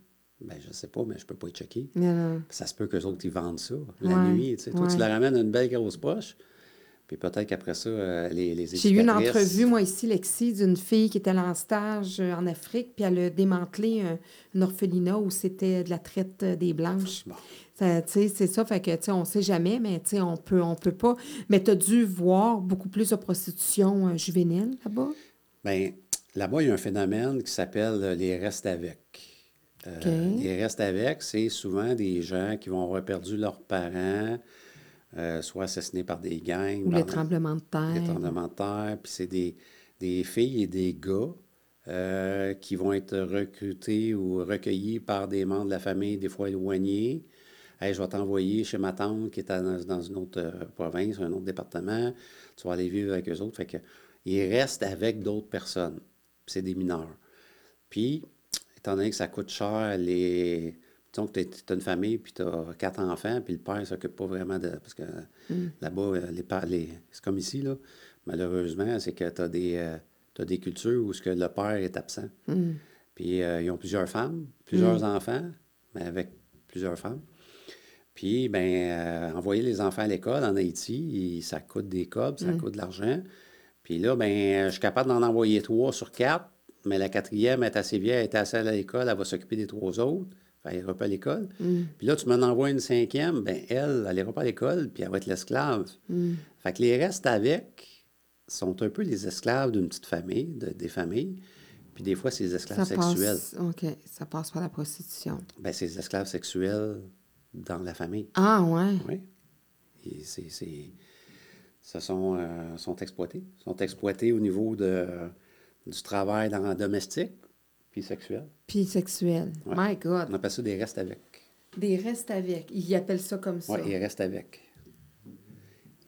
Ben, je sais pas, mais je peux pas y checker. Ça se peut qu'eux autres, ils vendent ça la Ouais, nuit. Tu sais. Toi, tu ouais. leur ramènes une belle grosse poche, puis peut-être qu'après ça, euh, les, les J'ai eu une entrevue, moi, ici, Lexi, d'une fille qui était allée en stage euh, en Afrique, puis elle a démantelé un, un orphelinat où c'était de la traite euh, des Blanches. Bon. Tu c'est ça, fait que, tu sais, on sait jamais, mais, tu sais, on peut, on peut pas. Mais tu as dû voir beaucoup plus de prostitution juvénile là-bas? Bien, là-bas, il y a un phénomène qui s'appelle euh, les restes avec. Euh. Les restes avec, c'est souvent des gens qui vont avoir perdu leurs parents, euh, soit assassinés par des gangs. Ou les tremblements de terre? les tremblements de terre. Puis c'est des, des filles et des gars euh, qui vont être recrutés ou recueillis par des membres de la famille, des fois éloignés. Hey, je vais t'envoyer chez ma tante qui est dans, dans une autre province, un autre département. Tu vas aller vivre avec eux autres. Fait que, ils restent avec d'autres personnes. Puis c'est des mineurs. Puis, étant donné que ça coûte cher, les. Disons que tu as une famille, puis tu as quatre enfants, puis le père ne s'occupe pas vraiment de. Parce que là-bas, euh, les, c'est comme ici, là. Malheureusement, c'est que tu as des. euh, des cultures où ce que le père est absent. Puis euh, ils ont plusieurs femmes, plusieurs enfants, mais avec plusieurs femmes. Puis, ben, euh, envoyer les enfants à l'école en Haïti, ça coûte des cobs, ça coûte de l'argent. Puis là, ben, je suis capable d'en envoyer trois sur quatre, mais la quatrième est assez vieille, elle est assez à l'école, elle va s'occuper des trois autres. Elle ira pas à l'école. Puis là, tu m'en envoies une cinquième, ben elle, elle ira pas à l'école, puis elle va être l'esclave. Fait que les restes avec sont un peu les esclaves d'une petite famille, de- des familles. Puis des fois, c'est les esclaves sexuels. passe, OK, ça passe par la prostitution. Ben, c'est les esclaves sexuels dans la famille. Ah, ouais. Oui. C'est, ce sont, euh, sont exploités. sont exploités au niveau de, du travail dans domestique, puis sexuel. Puis sexuel. Ouais. My God. On appelle ça des restes avec. Des restes avec. Ils appellent ça comme ça. Oui, ils restent avec.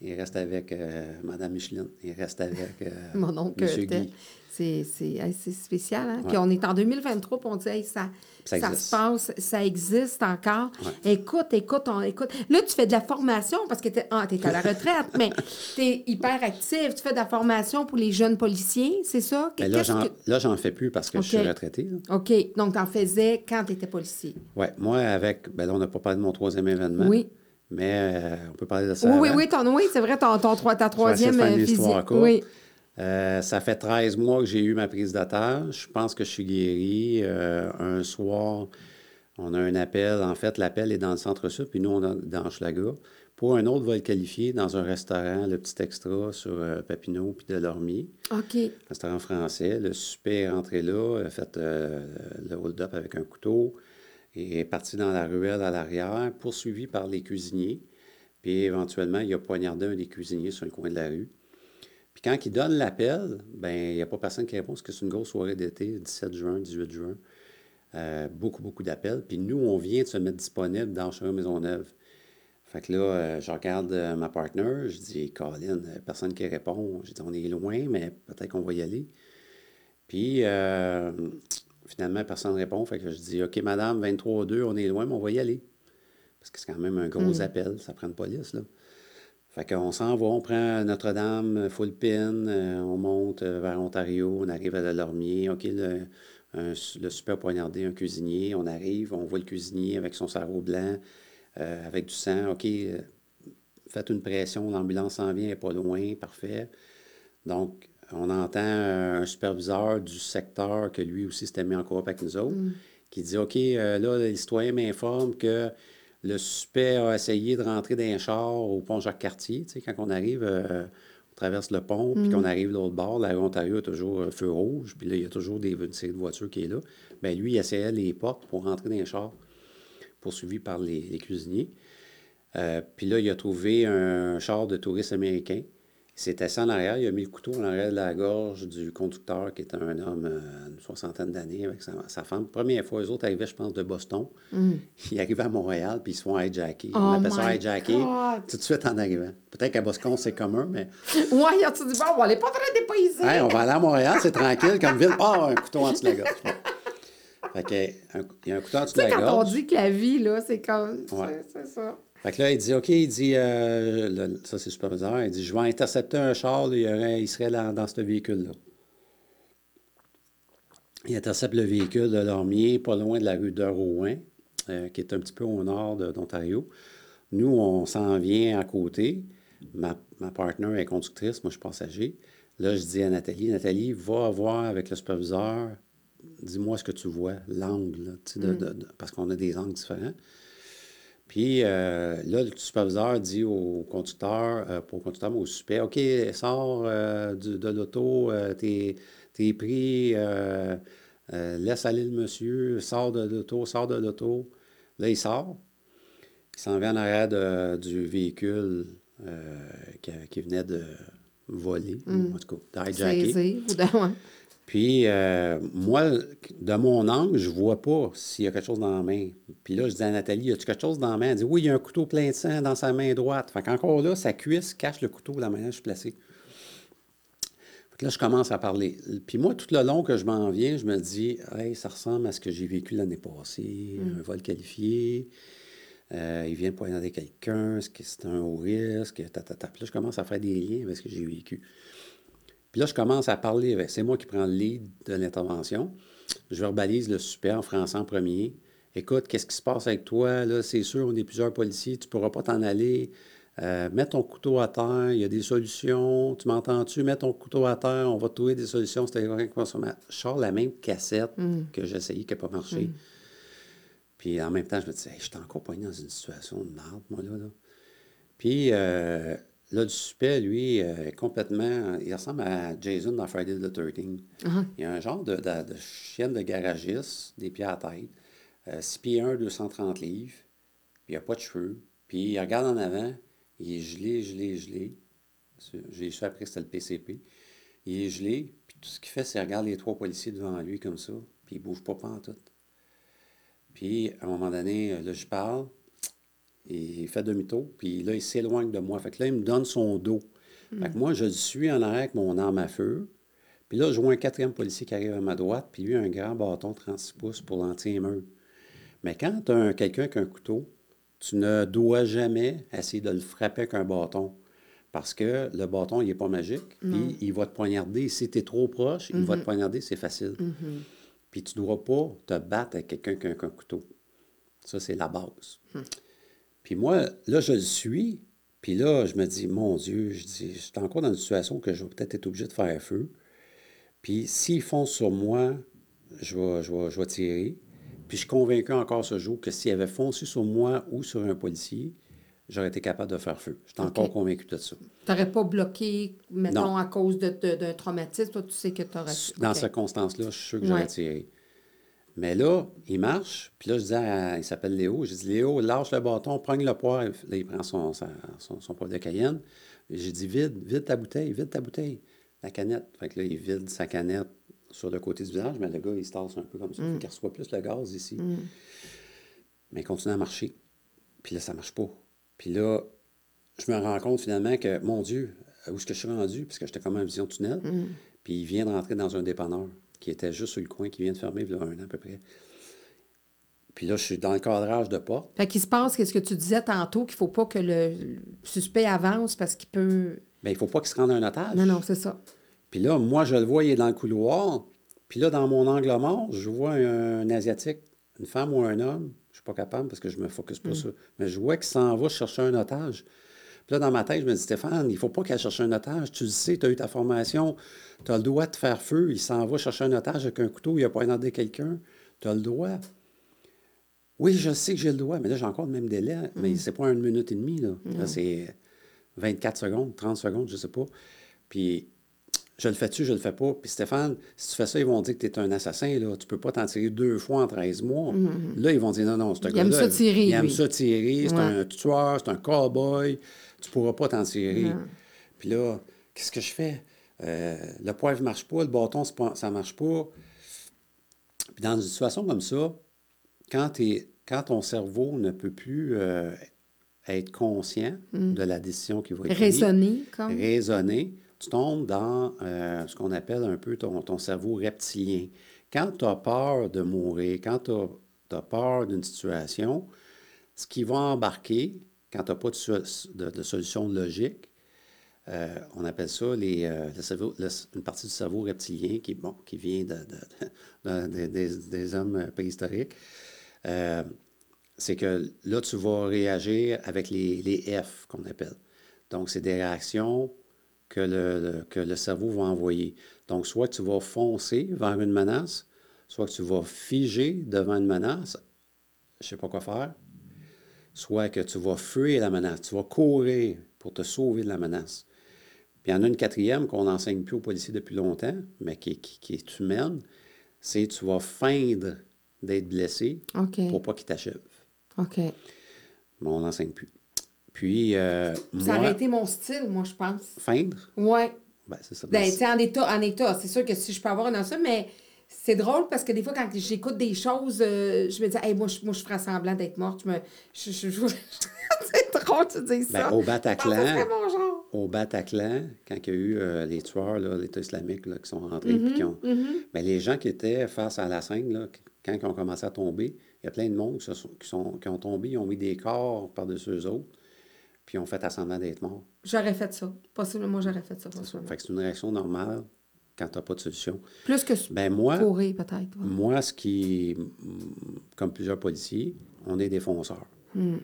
il reste avec euh, Mme Micheline, il reste avec euh, Mon oncle Monsieur Ted. Guy. C'est c'est spécial, hein? Ouais. Puis on est en 2023, puis on dit, hey, ça, Ça se passe, ça existe encore. Ouais. Écoute, écoute, on écoute. Là, tu fais de la formation parce que tu es, à la retraite, mais tu es hyper actif. Tu fais de la formation pour les jeunes policiers, c'est ça? Mais là, j'en, que- là, j'en fais plus parce que je suis retraité. OK. Donc, tu en faisais quand tu étais policier? Ouais, moi, avec. Ben là, on n'a pas parlé de mon troisième événement. Oui. Mais euh, on peut parler de ça. Oui, oui, avant. oui, ton, oui, c'est vrai, ton, ton, ta troisième une euh. Oui. Euh, ça fait 13 mois que j'ai eu ma prise d'otage. Je pense que je suis guéri. Euh, un soir, on a un appel. En fait, l'appel est dans le centre-sud, puis nous, on est dans Hochelaga, pour un autre vol qualifié dans un restaurant, le petit extra sur euh, Papineau puis Delormier. OK. restaurant français. Le super est rentré là, a fait le hold-up avec un couteau et est parti dans la ruelle à l'arrière, poursuivi par les cuisiniers. Puis éventuellement, il a poignardé un des cuisiniers sur le coin de la rue. Puis quand il donne l'appel, ben il n'y a pas personne qui répond parce que c'est une grosse soirée d'été, 17 juin, 18 juin. Euh, beaucoup, beaucoup d'appels. Puis nous, on vient de se mettre disponible dans Chemin Maisonneuve. Fait que là, euh, je regarde euh, ma partner, je dis, Colin, personne qui répond. Je dis, on est loin, mais peut-être qu'on va y aller. Puis, finalement, personne ne répond. Fait que je dis, OK, madame, 23-2, on est loin, mais on va y aller. Parce que c'est quand même un gros appel, ça prend une police, là. Fait qu'on s'en va, on prend Notre-Dame, full pin, euh, on monte euh, vers Ontario, on arrive à Delormier. OK, le, un- le super poignardé, un cuisinier, on arrive, on voit le cuisinier avec son sarrau blanc, euh, avec du sang. OK, euh, faites une pression, l'ambulance s'en vient, elle n'est pas loin, parfait. Donc, on entend euh, un superviseur du secteur que lui aussi s'était mis en coop avec nous autres, qui dit OK, euh, là, les citoyens m'informent que le suspect a essayé de rentrer dans un char au pont Jacques-Cartier. Tu sais, quand on arrive, euh, on traverse le pont, puis qu'on arrive de l'autre bord, la rue Ontario a toujours un feu rouge, puis là, il y a toujours des, une série de voitures qui est là. Bien, lui, il essayait les portes pour rentrer dans un char, poursuivi par les, les cuisiniers. Euh, puis là, il a trouvé un char de touristes américains. Il s'est assis en arrière, il a mis le couteau en arrière de la gorge du conducteur, qui est un homme euh, une soixantaine d'années avec sa, sa femme. Première fois, eux autres arrivaient, je pense, de Boston. Ils arrivaient à Montréal, puis ils se font hijacker. Oh On appelle ça hijacker God! tout de suite en arrivant. Peut-être qu'à Boston, c'est commun, mais Ouais, tu dit, bon, on va aller pas très dépaysé. Hey, on va aller à Montréal, c'est tranquille comme ville. Ah, un couteau en dessous de la gorge. Fait que, un- il y a un couteau en dessous de la quand on gorge. dit que la vie, là, c'est comme. Ouais. C'est ça. Fait que là, il dit, OK, il dit, euh, le- ça c'est le superviseur, il dit, je vais intercepter un char, là, il, y aurait- il serait là, dans ce véhicule-là. Il intercepte le véhicule de Lormier, pas loin de la rue de Rouen, euh, qui est un petit peu au nord d'Ontario. Nous, on s'en vient à côté. Ma, ma partenaire est conductrice, moi je suis passager. Là, je dis à Nathalie, Nathalie, va voir avec le superviseur, dis-moi ce que tu vois, l'angle, de- parce qu'on a des angles différents. Puis euh, là, le superviseur dit au conducteur, euh, pas au conducteur, mais au super, OK, sors euh, du- de l'auto, t'es, t'es pris, laisse aller le monsieur, sors de l'auto, sors de l'auto. Là, il sort. Il s'en vient en arrière de- du véhicule qui, qui venait de voler, en tout cas, d'hijacker. Puis, euh, moi, de mon angle, je vois pas s'il y a quelque chose dans la main. Puis là, je dis à Nathalie, y a-tu quelque chose dans la main? Elle dit, oui, il y a un couteau plein de sang dans sa main droite. Fait qu'encore là, sa cuisse cache le couteau de la manière je suis placé. Fait que là, je commence à parler. Puis moi, tout le long que je m'en viens, je me dis, hey, ça ressemble à ce que j'ai vécu l'année passée, un vol qualifié. Euh, il vient de poignarder quelqu'un, est-ce que c'est un haut risque? Ta, ta, ta. Puis là, je commence à faire des liens avec ce que j'ai vécu. Puis là, je commence à parler avec. C'est moi qui prends le lead de l'intervention. Je verbalise le super en français en premier. Écoute, qu'est-ce qui se passe avec toi? Là, c'est sûr, on est plusieurs policiers, tu ne pourras pas t'en aller. Euh, mets ton couteau à terre, il y a des solutions. Tu m'entends-tu? Mets ton couteau à terre, on va trouver des solutions. C'était rien que ça. Je sors la même cassette que j'ai essayé, qui n'a pas marché. Puis en même temps, je me disais, hey, je suis encore poigné dans une situation de merde, moi, là. là. Puis euh, là, du super, lui, euh, complètement, il ressemble à Jason dans Friday the 13 Il y a un genre de, de, de chienne de garagiste, des pieds à la tête, euh, 6 pieds 1, 230 livres, puis il a pas de cheveux. Puis il regarde en avant, il est gelé, gelé, gelé. J'ai su après que c'était le PCP. Il est gelé, puis tout ce qu'il fait, c'est regarder les trois policiers devant lui comme ça, puis il bouge pas tout. Puis, à un moment donné, là, je parle. Il fait demi-tour, puis là, il s'éloigne de moi. Fait que là, il me donne son dos. Fait que moi, je le suis en arrière avec mon arme à feu. Puis là, je vois un quatrième policier qui arrive à ma droite, puis lui, un grand bâton de 36 pouces pour l'anti-émeute. Mais quand tu as quelqu'un qui a un couteau, tu ne dois jamais essayer de le frapper avec un bâton. Parce que le bâton, il n'est pas magique. Puis il va te poignarder. Si tu es trop proche, il va te poignarder, c'est facile. Puis tu ne dois pas te battre avec quelqu'un qui a un couteau. Ça, c'est la base. Puis moi, là, je le suis. Puis là, je me dis, mon Dieu, je dis, je suis encore dans une situation que je vais peut-être être obligé de faire feu. Puis s'ils foncent sur moi, je vais, je, vais, je vais tirer. Puis je suis convaincu encore ce jour que s'ils avaient foncé sur moi ou sur un policier, j'aurais été capable de faire feu. Je suis encore convaincu de ça. Tu n'aurais pas bloqué, mettons, à cause d'un de, de, traumatisme. Toi, tu sais que tu aurais... Dans ces circonstances-là, je suis sûr que j'aurais tiré. Mais là, il marche. Puis là, je dis, à, il s'appelle Léo. Je dis, Léo, lâche le bâton, prends le poire. Là, il prend son, son, son, poivre de cayenne. J'ai dit, vide, vide ta bouteille, vide ta bouteille. La canette. Fait que là, il vide sa canette sur le côté du visage, mais le gars, il se tasse un peu comme ça. Mm. Il reçoit plus le gaz ici. Mm. Mais il continue à marcher. Puis là, ça marche pas. Puis là, je me rends compte finalement que, mon Dieu, où est-ce que je suis rendu? Parce que j'étais comme en vision tunnel. Mm. Puis il vient de rentrer dans un dépanneur qui était juste sur le coin, qui vient de fermer il y a un an à peu près. Puis là, je suis dans le cadrage de porte. Fait qu'il se passe, qu'est-ce que tu disais tantôt, qu'il ne faut pas que le suspect avance parce qu'il peut. Bien, il ne faut pas qu'il se rende un otage. Non, non, c'est ça. Puis là, moi, je le vois, il est dans le couloir. Puis là, dans mon angle mort, je vois un, Asiatique, une femme ou un homme. Je ne suis pas capable parce que je me focus pas mm. sur. Mais je vois qu'il s'en va chercher un otage. Puis là, dans ma tête, je me dis, Stéphane, il ne faut pas qu'elle cherche un otage. Tu le sais, tu as eu ta formation, tu as le droit de faire feu. Il s'en va chercher un otage avec un couteau, il a poignardé quelqu'un. Tu as le droit. Oui, je sais que j'ai le droit, mais là, j'ai encore le même délai. Mais mm. c'est pas une minute et demie. Là, là c'est 24 secondes, 30 secondes, je ne sais pas. Puis je le fais-tu, je le fais pas? Puis Stéphane, si tu fais ça, ils vont dire que tu es un assassin. Là. Tu peux pas t'en tirer deux fois en 13 mois. Mm-hmm. Là, ils vont dire non, non, c'est un Il aime ça tirer. Il aime ça tirer. C'est un tueur, c'est un cowboy. Tu pourras pas t'en tirer. Puis là, qu'est-ce que je fais? Euh, le poivre ne marche pas, le bâton, ça ne marche pas. Puis dans une situation comme ça, quand, es, quand ton cerveau ne peut plus euh, être conscient mm. de la décision qui va être Raisonner, comme? Raisonner, tu tombes dans euh, ce qu'on appelle un peu ton, ton cerveau reptilien. Quand tu as peur de mourir, quand tu as, peur d'une situation, ce qui va embarquer, quand tu n'as pas de, solution logique, euh, on appelle ça les, euh, une partie du cerveau reptilien qui, bon, qui vient de, des, hommes préhistoriques. c'est que là, tu vas réagir avec les, les F qu'on appelle. Donc, c'est des réactions que le, que le cerveau va envoyer. Donc, soit tu vas foncer vers une menace, soit tu vas figer devant une menace, je ne sais pas quoi faire, soit que tu vas fuir la menace, tu vas courir pour te sauver de la menace. Puis il y en a une quatrième qu'on n'enseigne plus aux policiers depuis longtemps, mais qui, qui, est humaine, c'est tu vas feindre d'être blessé pour pas qu'il t'achève. OK. Mais on n'enseigne plus. Puis. Euh, ça aurait été mon style, moi, je pense. Feindre? Oui. Ben, c'est ça. Ben, en état, en état. C'est sûr que si je peux avoir un ça, mais c'est drôle parce que des fois, quand j'écoute des choses, euh, je me dis, hey, moi, je, moi, je ferais semblant d'être morte. Je me. Je, je, c'est drôle, tu dis ça. Ben, au Bataclan. Au Bataclan, quand il y a eu euh, les tueurs, l'État islamique, là, qui sont rentrés, mm qui ont. Mm-hmm. ben, les gens qui étaient face à la scène, là, quand ils ont commencé à tomber, il y a plein de monde qui, sont, qui, ont tombé, ils ont mis des corps par-dessus eux autres puis on fait assemblant d'être mort. J'aurais fait ça. Possiblement, j'aurais fait ça. Fait que c'est une réaction normale quand tu n'as pas de solution. Plus que ben moi, peut-être. Moi, ce qui, comme plusieurs policiers, on est des fonceurs. Hmm.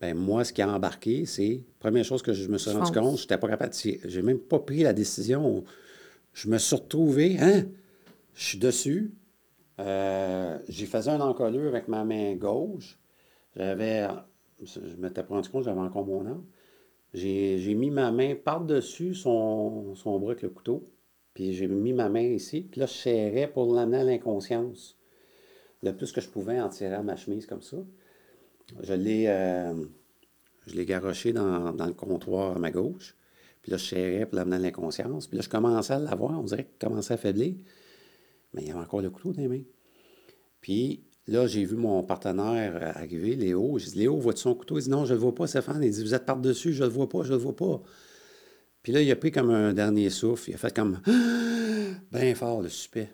Ben moi, ce qui a embarqué, c'est, première chose que je me suis rendu compte, je n'étais pas capable de J'ai même pas pris la décision. Je me suis retrouvé, hein, je suis dessus. Euh, j'ai fait un encolure avec ma main gauche. J'avais je m'étais rendu compte j'avais encore mon arme. J'ai mis ma main par-dessus son, son bras avec le couteau. Puis j'ai mis ma main ici. Puis là, je serrais pour l'amener à l'inconscience. Le plus que je pouvais en tirer ma chemise comme ça. Je l'ai euh, je l'ai garoché dans, dans, le comptoir à ma gauche. Puis là, je serrais pour l'amener à l'inconscience. Puis là, je commençais à l'avoir. On dirait qu'il commençait à faiblir. Mais il y avait encore le couteau dans les mains. Puis là, j'ai vu mon partenaire euh, arriver, Léo. J'ai dit, Léo, vois-tu son couteau? Il dit, non, je ne le vois pas, Stéphane. Il dit, vous êtes par-dessus, je ne le vois pas, je ne le vois pas. Puis là, il a pris comme un dernier souffle. Il a fait comme, bien fort, le suspect.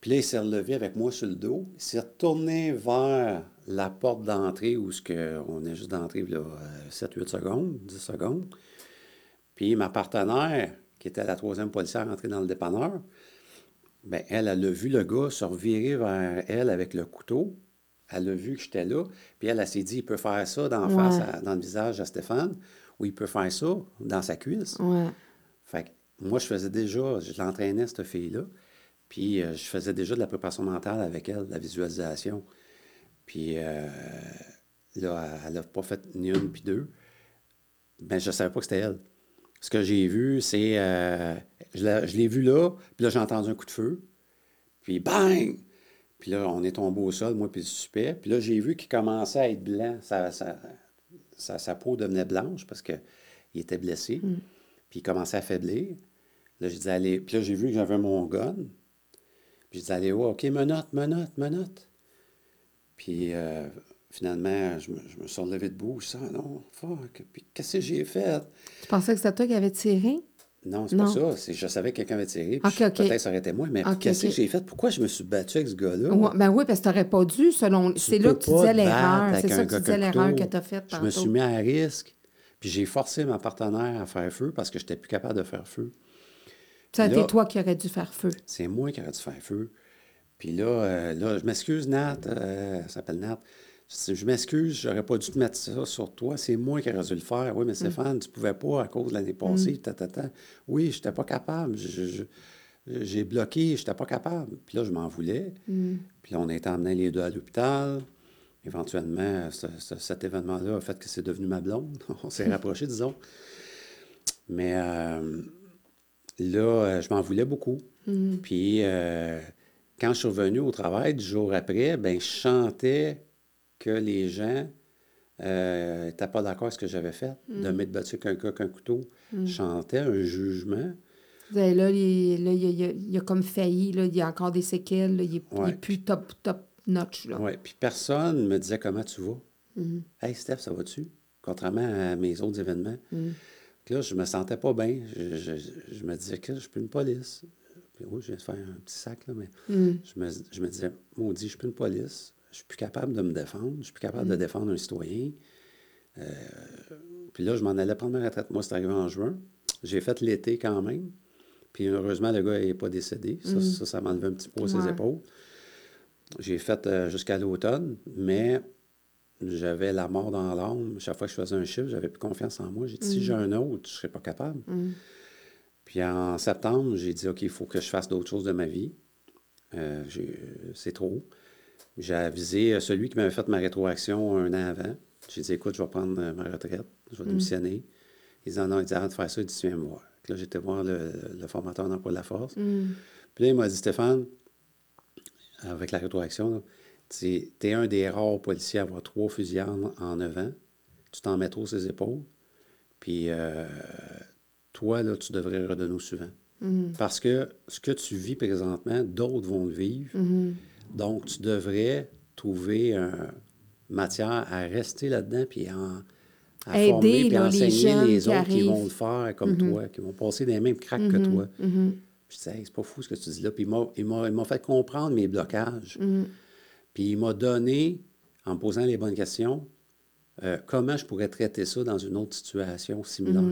Puis là, il s'est relevé avec moi sur le dos. Il s'est retourné vers la porte d'entrée où ce que, on est juste d'entrée, là, 7-8 euh, secondes, 10 secondes. Puis ma partenaire, qui était la troisième policière entrée dans le dépanneur, bien, elle, elle a vu le gars se revirer vers elle avec le couteau. Elle a vu que j'étais là. Puis elle, elle, s'est dit, il peut faire ça dans, face dans le visage à Stéphane, ou il peut faire ça dans sa cuisse. Fait que moi, je faisais déjà, je l'entraînais, cette fille-là. Puis euh, je faisais déjà de la préparation mentale avec elle, de la visualisation. Puis euh, là, elle n'a pas fait ni une puis deux. Mais je ne savais pas que c'était elle. Ce que j'ai vu, c'est. Euh, je l'ai vu là, puis là, j'ai entendu un coup de feu. Puis bang! Puis là, on est tombé au sol, moi puis le suspect. Puis là, j'ai vu qu'il commençait à être blanc. Sa, sa, peau devenait blanche parce qu'il était blessé. Mm. Puis il commençait à faiblir. Là, j'ai dit, allez. Puis là, j'ai vu que j'avais mon gun. Puis je dis, allez, OK, menotte, menotte, menotte. Puis euh, finalement, je me, je me, suis relevé debout. Je ah non, fuck. Puis qu'est-ce que j'ai fait? Tu pensais que c'était toi qui avais tiré? Non, c'est pas ça. Je savais que quelqu'un avait tiré. Peut-être ça aurait été moi. Mais qu'est-ce que j'ai fait? Pourquoi je me suis battu avec ce gars-là? ben oui, parce que tu n'aurais pas dû, selon. C'est là que tu disais l'erreur. C'est ça que tu disais l'erreur que tu as faite. Je me suis mis à risque. Puis j'ai forcé ma partenaire à faire feu parce que je n'étais plus capable de faire feu. C'est toi qui aurais dû faire feu. C'est moi qui aurais dû faire feu. Puis là, euh, là je m'excuse, Nat, euh, ça s'appelle Nat. Je, m'excuse, j'aurais pas dû te mettre ça sur toi. C'est moi qui aurais dû le faire. Oui, mais mm. Stéphane, tu pouvais pas à cause de l'année passée. Mm. Oui, je n'étais pas capable. j'ai bloqué, je n'étais pas capable. Puis là, je m'en voulais. Mm. Puis là, on a été emmenés les deux à l'hôpital. Éventuellement, cet événement-là a fait que c'est devenu ma blonde. on s'est rapprochés, disons. Mais euh, là, euh, je m'en voulais beaucoup. Mm. Puis, euh, quand je suis revenu au travail, du jour après, ben je chantais que les gens n'étaient pas d'accord avec ce que j'avais fait, de mm. mettre battu quelqu'un qu'un couteau. Mm. Je chantais un jugement. Là, il, là, il, a, comme failli, là, il y a encore des séquelles, il n'est plus top, top notch. Oui, puis personne ne me disait comment tu vas. Hey Steph, ça va-tu? Contrairement à mes autres événements. Là, je me sentais pas bien. Je, me disais que je suis plus une police. Puis oui, je viens de faire un petit sac, là, mais mm. je, me, je me disais, maudit, je suis plus une police. Je suis plus capable de me défendre. Je suis plus capable de mm. défendre un citoyen. Euh, puis là, je m'en allais prendre ma retraite. Moi, c'est arrivé en juin. J'ai fait l'été quand même. Puis heureusement, le gars n'est pas décédé. Ça, mm. ça, m'a enlevé un petit peu ses épaules. J'ai fait euh, jusqu'à l'automne, mais j'avais la mort dans l'âme. Chaque fois que je faisais un chiffre, j'avais plus confiance en moi. J'ai dit, si mm. j'ai un autre, je ne serais pas capable. Puis en septembre, j'ai dit, OK, il faut que je fasse d'autres choses de ma vie. Euh, c'est trop. J'ai avisé celui qui m'avait fait ma rétroaction un an avant. J'ai dit, écoute, je vais prendre ma retraite, je vais mm. démissionner. Il dit, non, il dit, arrête de faire ça, il dit, tu viens me voir. là, j'étais voir le, formateur d'emploi de la force. Puis là, il m'a dit, Stéphane, avec la rétroaction, tu es un des rares policiers à avoir trois fusillades en neuf ans. Tu t'en mets trop ses épaules. Puis euh, toi, là, tu devrais redonner souvent. Mm-hmm. Parce que ce que tu vis présentement, d'autres vont le vivre. Mm-hmm. Donc, tu devrais trouver une matière à rester là-dedans puis en, à former puis enseigner les, autres qui, vont le faire comme mm-hmm. toi, qui vont passer des mêmes craques que toi. Je disais, c'est pas fou ce que tu dis là. Puis il m'a fait comprendre mes blocages. Puis il m'a donné, en me posant les bonnes questions, euh, comment je pourrais traiter ça dans une autre situation similaire.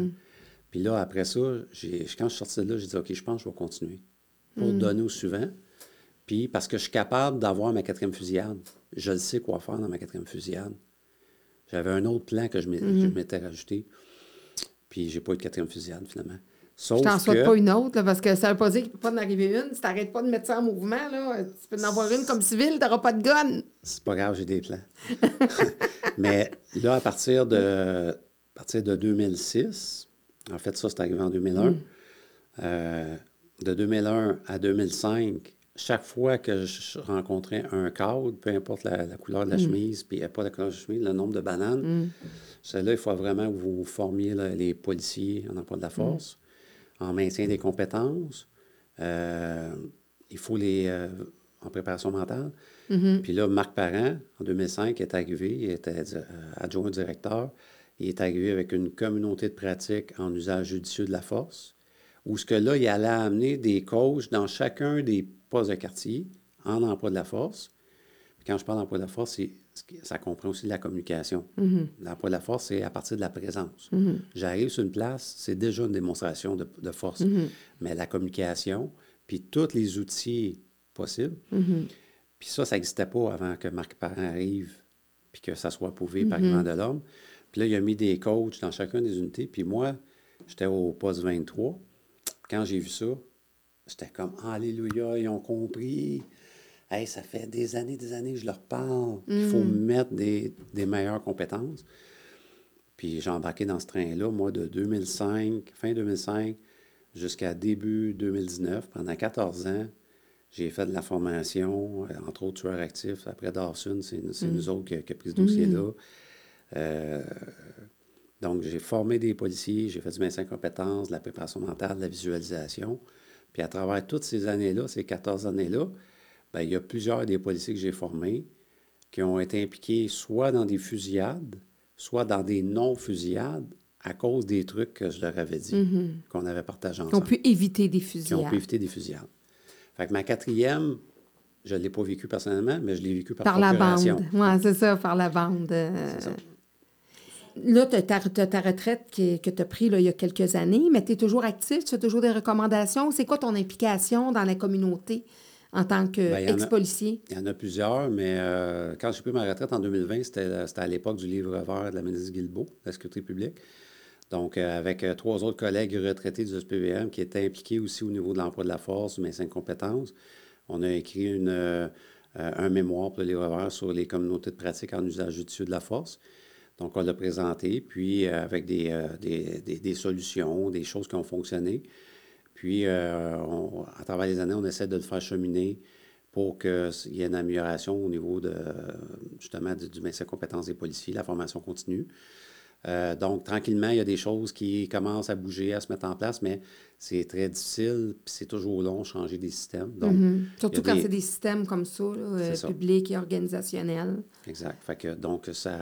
Puis là, après ça, quand je suis sorti de là, j'ai dit, OK, je pense que je vais continuer pour donner au suivant. Puis parce que je suis capable d'avoir ma quatrième fusillade. Je sais quoi faire dans ma quatrième fusillade. J'avais un autre plan que je mm-hmm. m'étais rajouté. Puis j'ai pas eu de quatrième fusillade, finalement. Sauf je t'en souhaite pas une autre, parce que ça veut pas dire qu'il ne peut pas en arriver une. Si tu n'arrêtes pas de mettre ça en mouvement, là, tu peux en avoir une comme civile, tu n'auras pas de gun. C'est pas grave, j'ai des plans. Mais là, à partir de, à partir de 2006, en fait, ça, c'est arrivé en 2001. Mm. Euh, de 2001 à 2005, chaque fois que je rencontrais un cadre, peu importe la, couleur de la mm. chemise, puis pas la couleur de la chemise, le nombre de bananes, mm. là il faut vraiment que vous formiez les policiers en emploi de la force en maintien des compétences. Euh, il faut les. Euh, en préparation mentale. Puis là, Marc Parent, en 2005, est arrivé, il était euh, adjoint directeur. Il est arrivé avec une communauté de pratique en usage judicieux de la force, où ce que là, il allait amener des coachs dans chacun des postes de quartier en emploi de la force. Puis quand je parle d'emploi de la force, ça comprend aussi la communication. L'emploi de la force, c'est à partir de la présence. J'arrive sur une place, c'est déjà une démonstration de, force. Mais la communication, puis tous les outils possibles, puis ça, ça n'existait pas avant que Marc Parent arrive, puis que ça soit approuvé par le de l'homme. Puis là, il a mis des coachs dans chacune des unités. Puis moi, j'étais au poste 23. Quand j'ai vu ça, j'étais comme Alléluia, ils ont compris. Hey, ça fait des années, des années que je leur parle. Il faut mm. mettre des, meilleures compétences. Puis j'ai embarqué dans ce train-là, moi, de 2005, fin 2005 jusqu'à début 2019, pendant 14 ans. J'ai fait de la formation, euh, entre autres tueurs actifs. Après Dawson, c'est mm. nous autres qui, qui a pris ce dossier-là. Mm. Euh, donc, j'ai formé des policiers, j'ai fait du maintien de compétences, de la préparation mentale, de la visualisation. Puis à travers toutes ces années-là, ces 14 années-là, bien, il y a plusieurs des policiers que j'ai formés qui ont été impliqués soit dans des fusillades, soit dans des non-fusillades à cause des trucs que je leur avais dit, mm-hmm. qu'on avait partagés ensemble. Qui ont pu éviter des fusillades. Qui ont pu éviter des fusillades. Fait que ma quatrième, je ne l'ai pas vécu personnellement, mais je l'ai vécu par, par la bande. Oui, c'est ça, par la bande. C'est ça. Là, tu as, ta retraite que tu as prise il y a quelques années, mais tu es toujours actif, tu fais toujours des recommandations. C'est quoi ton implication dans la communauté en tant qu'ex-policier? Ben, il y en a plusieurs, mais euh, quand j'ai pris ma retraite en 2020, c'était à l'époque du livre vert de la ministre Guilbeault, de la sécurité publique. Donc, euh, avec euh, trois autres collègues retraités du SPVM qui étaient impliqués aussi au niveau de l'emploi de la force, mes cinq compétences, on a écrit une, un mémoire pour le livre vert sur les communautés de pratique en usage judicieux de la force. Donc, on l'a présenté, puis euh, avec euh, des, des, solutions, des choses qui ont fonctionné. Puis, euh, à travers les années, on essaie de le faire cheminer pour qu'il y ait une amélioration au niveau de, justement, du, du maintien de compétences des policiers, la formation continue. donc, tranquillement, il y a des choses qui commencent à bouger, à se mettre en place, mais c'est très difficile, puis c'est toujours long changer des systèmes. Donc, mm-hmm. Surtout quand c'est des systèmes comme ça, publics et organisationnels. Exact. Fait que, donc, ça,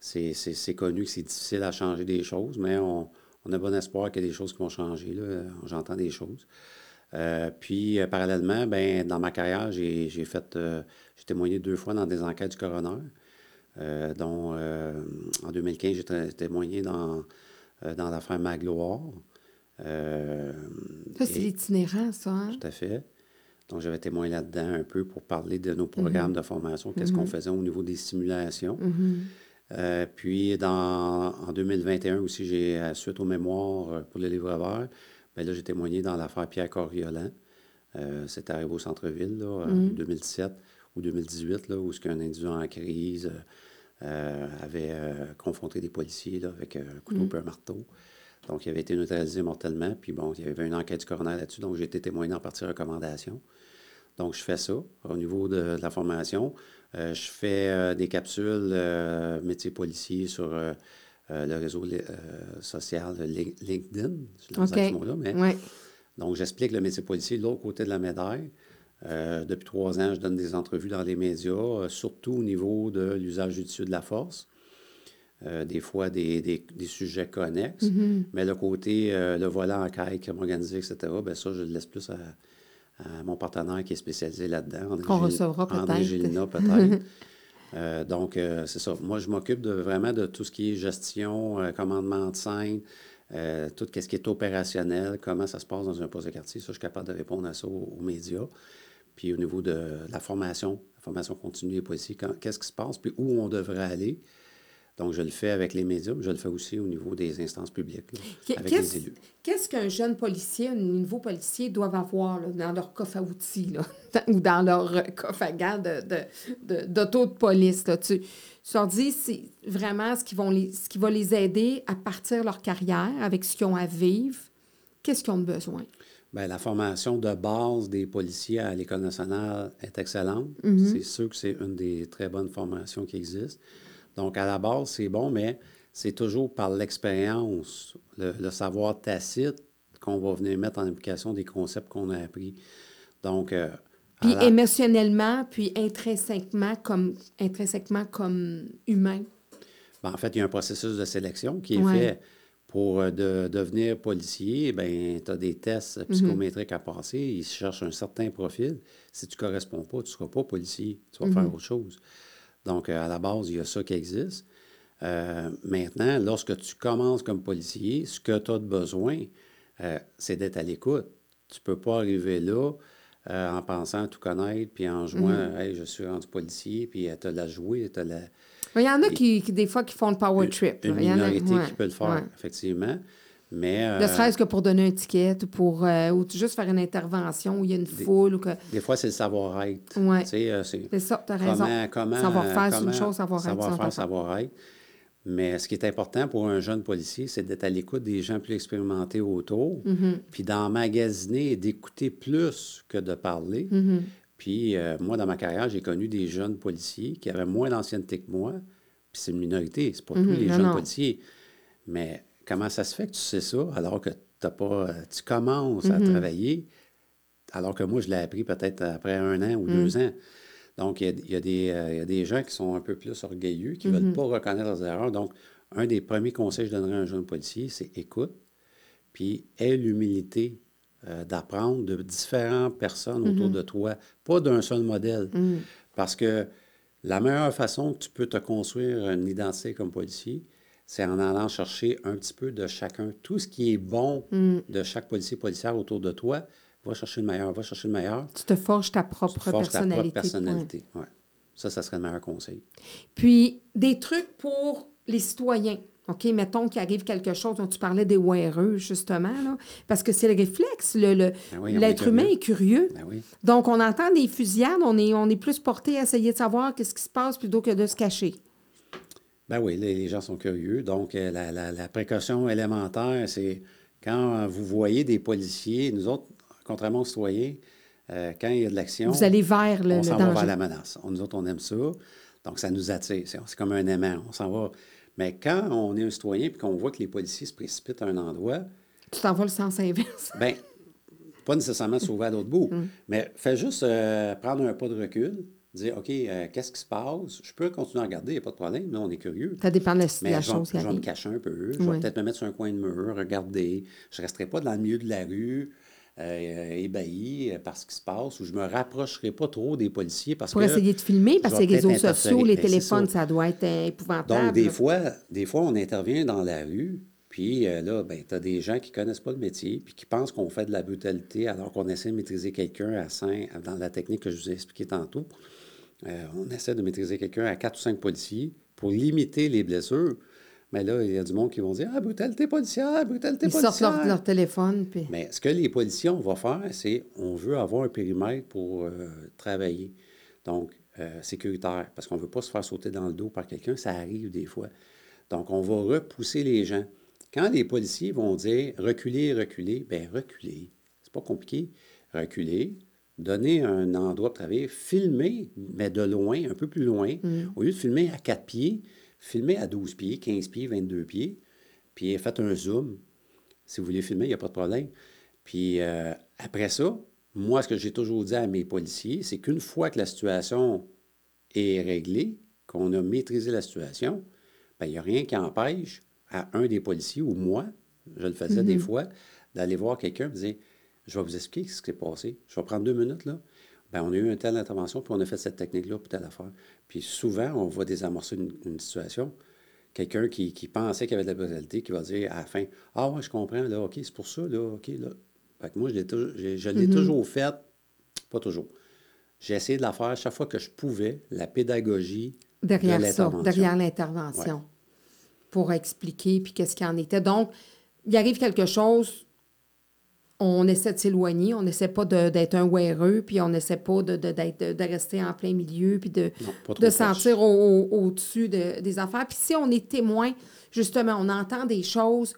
c'est connu que c'est difficile à changer des choses, mais on, a bon espoir qu'il y a des choses qui vont changer. J'entends des choses. Euh, puis, euh, parallèlement, ben, dans ma carrière, j'ai fait, euh, j'ai témoigné deux fois dans des enquêtes du coroner, dont en 2015, j'ai témoigné dans, dans l'affaire Magloire. ça, c'est l'itinérant, ça. Hein? Tout à fait. Donc, j'avais témoigné là-dedans un peu pour parler de nos programmes mm-hmm. de formation, qu'est-ce qu'on mm-hmm. faisait au niveau des simulations. Mm-hmm. Euh, puis dans, en 2021 aussi, j'ai, euh, suite aux mémoires euh, pour le livre vert, bien là, j'ai témoigné dans l'affaire Pierre Coriolan. Euh, C'était arrivé au centre-ville, là, en 2017 mm. ou 2018, là, où ce qu'un individu en crise avait confronté des policiers là, avec un couteau mm. et un marteau. Donc, il avait été neutralisé mortellement. Puis bon, il y avait une enquête du coroner là-dessus. Donc, j'ai été témoin en partie recommandation. Donc, je fais ça au niveau de la formation. Euh, je fais euh, des capsules euh, métiers policiers sur le réseau social LinkedIn. Je okay. ce mot-là, mais... Donc, j'explique le métier policier de l'autre côté de la médaille. depuis trois ans, je donne des entrevues dans les médias, surtout au niveau de l'usage judicieux de la force. des fois, des, des, sujets connexes. Mm-hmm. Mais le côté, le volant en caille, crime organisé, etc., bien ça, je le laisse plus à, mon partenaire qui est spécialisé là-dedans. Qu'on recevra peut-être. André Gélina, peut-être. Euh, donc, euh, c'est ça. Moi, je m'occupe de, vraiment de tout ce qui est gestion, euh, commandement de scène, tout ce qui est opérationnel, comment ça se passe dans un poste de quartier. Ça, je suis capable de répondre à ça aux, médias. Puis au niveau de, la formation, la formation continue des policiers, qu'est-ce qui se passe, puis où on devrait aller. Donc, je le fais avec les médias, mais je le fais aussi au niveau des instances publiques, avec les élus. Qu'est-ce qu'un jeune policier, un nouveau policier doivent avoir dans leur coffre à outils ou dans leur coffre à gants d'auto de, de, police? Là? Tu, tu leur dis c'est vraiment ce qui, vont les, ce qui va les aider à partir leur carrière avec ce qu'ils ont à vivre. Qu'est-ce qu'ils ont besoin? Bien, la formation de base des policiers à l'École nationale est excellente. Mm-hmm. C'est sûr que c'est une des très bonnes formations qui existent. Donc, à la base, c'est bon, mais c'est toujours par l'expérience, le, savoir tacite, qu'on va venir mettre en application des concepts qu'on a appris. Donc, euh, Puis la- émotionnellement, puis intrinsèquement comme, intrinsèquement comme humain. Ben, en fait, il y a un processus de sélection qui est Ouais. fait pour euh, de- devenir policier. Ben, tu as des tests psychométriques à passer. Ils cherchent un certain profil. Si tu ne corresponds pas, tu ne seras pas policier. Tu vas faire autre chose. Donc, euh, à la base, il y a ça qui existe. Euh, maintenant, lorsque tu commences comme policier, ce que tu as de besoin, euh, c'est d'être à l'écoute. Tu ne peux pas arriver là euh, en pensant tout connaître, puis en jouant, hey, je suis rendu policier, puis tu as la jouer, tu la, Il y en a qui, qui, des fois, qui font le power trip. une Il y en a- minorité ouais, qui peut le faire, ouais. effectivement. Mais euh, Ne serait-ce que pour donner un ticket ou pour euh, ou juste faire une intervention où il y a une foule ou que. des fois, c'est le savoir-être. Sais, euh, c'est ça, tu as raison. comment, comment, Savoir-faire, c'est une chose, savoir-être, Savoir-faire, savoir-être. Mais ce qui est important pour un jeune policier, c'est d'être à l'écoute des gens plus expérimentés autour, Mm-hmm. puis d'emmagasiner et d'écouter plus que de parler. Mm-hmm. Puis euh, moi, dans ma carrière, j'ai connu des jeunes policiers qui avaient moins d'ancienneté que moi. Puis c'est une minorité, c'est pas tous les Mm-hmm. non, jeunes non. policiers. Mais comment ça se fait que tu sais ça alors que t'as pas, euh, tu commences Mm-hmm. à travailler, alors que moi, je l'ai appris peut-être après un an ou deux Mm. ans. Donc, il y a, il y a des, euh, il y a des gens qui sont un peu plus orgueilleux, qui ne Mm-hmm. veulent pas reconnaître leurs erreurs. Donc, un des premiers conseils que je donnerais à un jeune policier, c'est écoute, puis aie l'humilité euh, d'apprendre de différentes personnes Mm-hmm. autour de toi, pas d'un seul modèle. Parce que la meilleure façon que tu peux te construire une identité comme policier, c'est en allant chercher un petit peu de chacun. Tout ce qui est bon Mm. de chaque policier policière autour de toi, va chercher le meilleur, va chercher le meilleur. Tu te forges ta propre Tu te forges ta personnalité. propre personnalité. Ouais. Ça, ça serait le meilleur conseil. Puis, des trucs pour les citoyens. OK, mettons qu'il arrive quelque chose dont tu parlais des WRE, justement, là, parce que c'est le réflexe. le- le- Ben oui, on est L'être humain est curieux. Ben oui. Donc, on entend des fusillades, on est, on est plus porté à essayer de savoir qu'est-ce qui se passe plutôt que de se cacher. Ben oui, les, les gens sont curieux. Donc, euh, la, la- la précaution élémentaire, c'est quand vous voyez des policiers, nous autres, contrairement aux citoyens, euh, quand il y a de l'action, Vous allez vers le, on s'en va vers la menace. On- nous autres, on aime ça. Donc, ça nous attire. C'est comme un aimant. On s'en va. Mais quand on est un citoyen et qu'on voit que les policiers se précipitent à un endroit, Tu t'en vas le sens inverse. ben pas nécessairement sauver à l'autre bout, Mm. mais fais juste euh, prendre un pas de recul, dire OK, euh, qu'est-ce qui se passe? Je peux continuer à regarder, il n'y a pas de problème. Là, on est curieux. Ça dépend de la, Mais la je, vais, chose qui je vais me cacher un peu. Je vais peut-être me mettre sur un coin de mur, regarder. Je ne resterai pas dans le milieu de la rue, euh, ébahi euh, par ce qui se passe, ou je ne me rapprocherai pas trop des policiers parce Pour que. essayer de filmer, parce que les réseaux sociaux, les. Ben, téléphones, ça. ça. doit être épouvantable. Donc, des fois, des fois, on intervient dans la rue, puis euh, là, ben, tu as des gens qui ne connaissent pas le métier, puis qui pensent qu'on fait de la brutalité alors qu'on essaie de maîtriser quelqu'un à 5, dans la technique que je vous ai expliquée tantôt. Euh, on essaie de maîtriser quelqu'un à 4 ou 5 policiers pour limiter les blessures. Mais là, il y a du monde qui vont dire Ah, brutalité policière, brutalité Ils sortent policière. leur, leur téléphone. Puis... Mais ce que les policiers, on va faire, c'est on veut avoir un périmètre pour euh, travailler. Donc, euh, sécuritaire, parce qu'on ne veut pas se faire sauter dans le dos par quelqu'un, ça arrive des fois. Donc, on va repousser les gens. Quand les policiers vont dire reculer, reculer, bien, reculer. C'est pas compliqué. Reculer, donner un endroit pour travailler, filmer, mais de loin, un peu plus loin. Au lieu de filmer à 4 pieds, filmer à 12 pieds, 15 pieds, 22 pieds, puis faites un zoom. Si vous voulez filmer, il n'y a pas de problème. Puis euh, après ça, moi, ce que j'ai toujours dit à mes policiers, c'est qu'une fois que la situation est réglée, qu'on a maîtrisé la situation, bien, il n'y a rien qui empêche à un des policiers ou moi, je le faisais des fois, d'aller voir quelqu'un et dire Je vais vous expliquer ce qui s'est passé. Je vais prendre deux minutes, là. Bien, on a eu une telle intervention, puis on a fait cette technique-là pour telle affaire. Puis souvent, on va désamorcer une, une situation. Quelqu'un qui, qui pensait qu'il y avait de la brutalité, qui va dire à la fin Ah, ouais, je comprends, là, OK, c'est pour ça, là, OK, là. Fait que moi, je l'ai toujours, je l'ai toujours fait, pas toujours. J'ai essayé de la faire chaque fois que je pouvais, la pédagogie derrière de ça, l'intervention. derrière l'intervention, pour expliquer, puis qu'est-ce qu'il en était. Donc, il arrive quelque chose, on essaie de s'éloigner, on n'essaie pas d'être un weareux, puis on n'essaie pas de, de, de- rester en plein milieu, puis de, Non, de sentir au- au- au-dessus de- des affaires. Puis si on est témoin, justement, on entend des choses,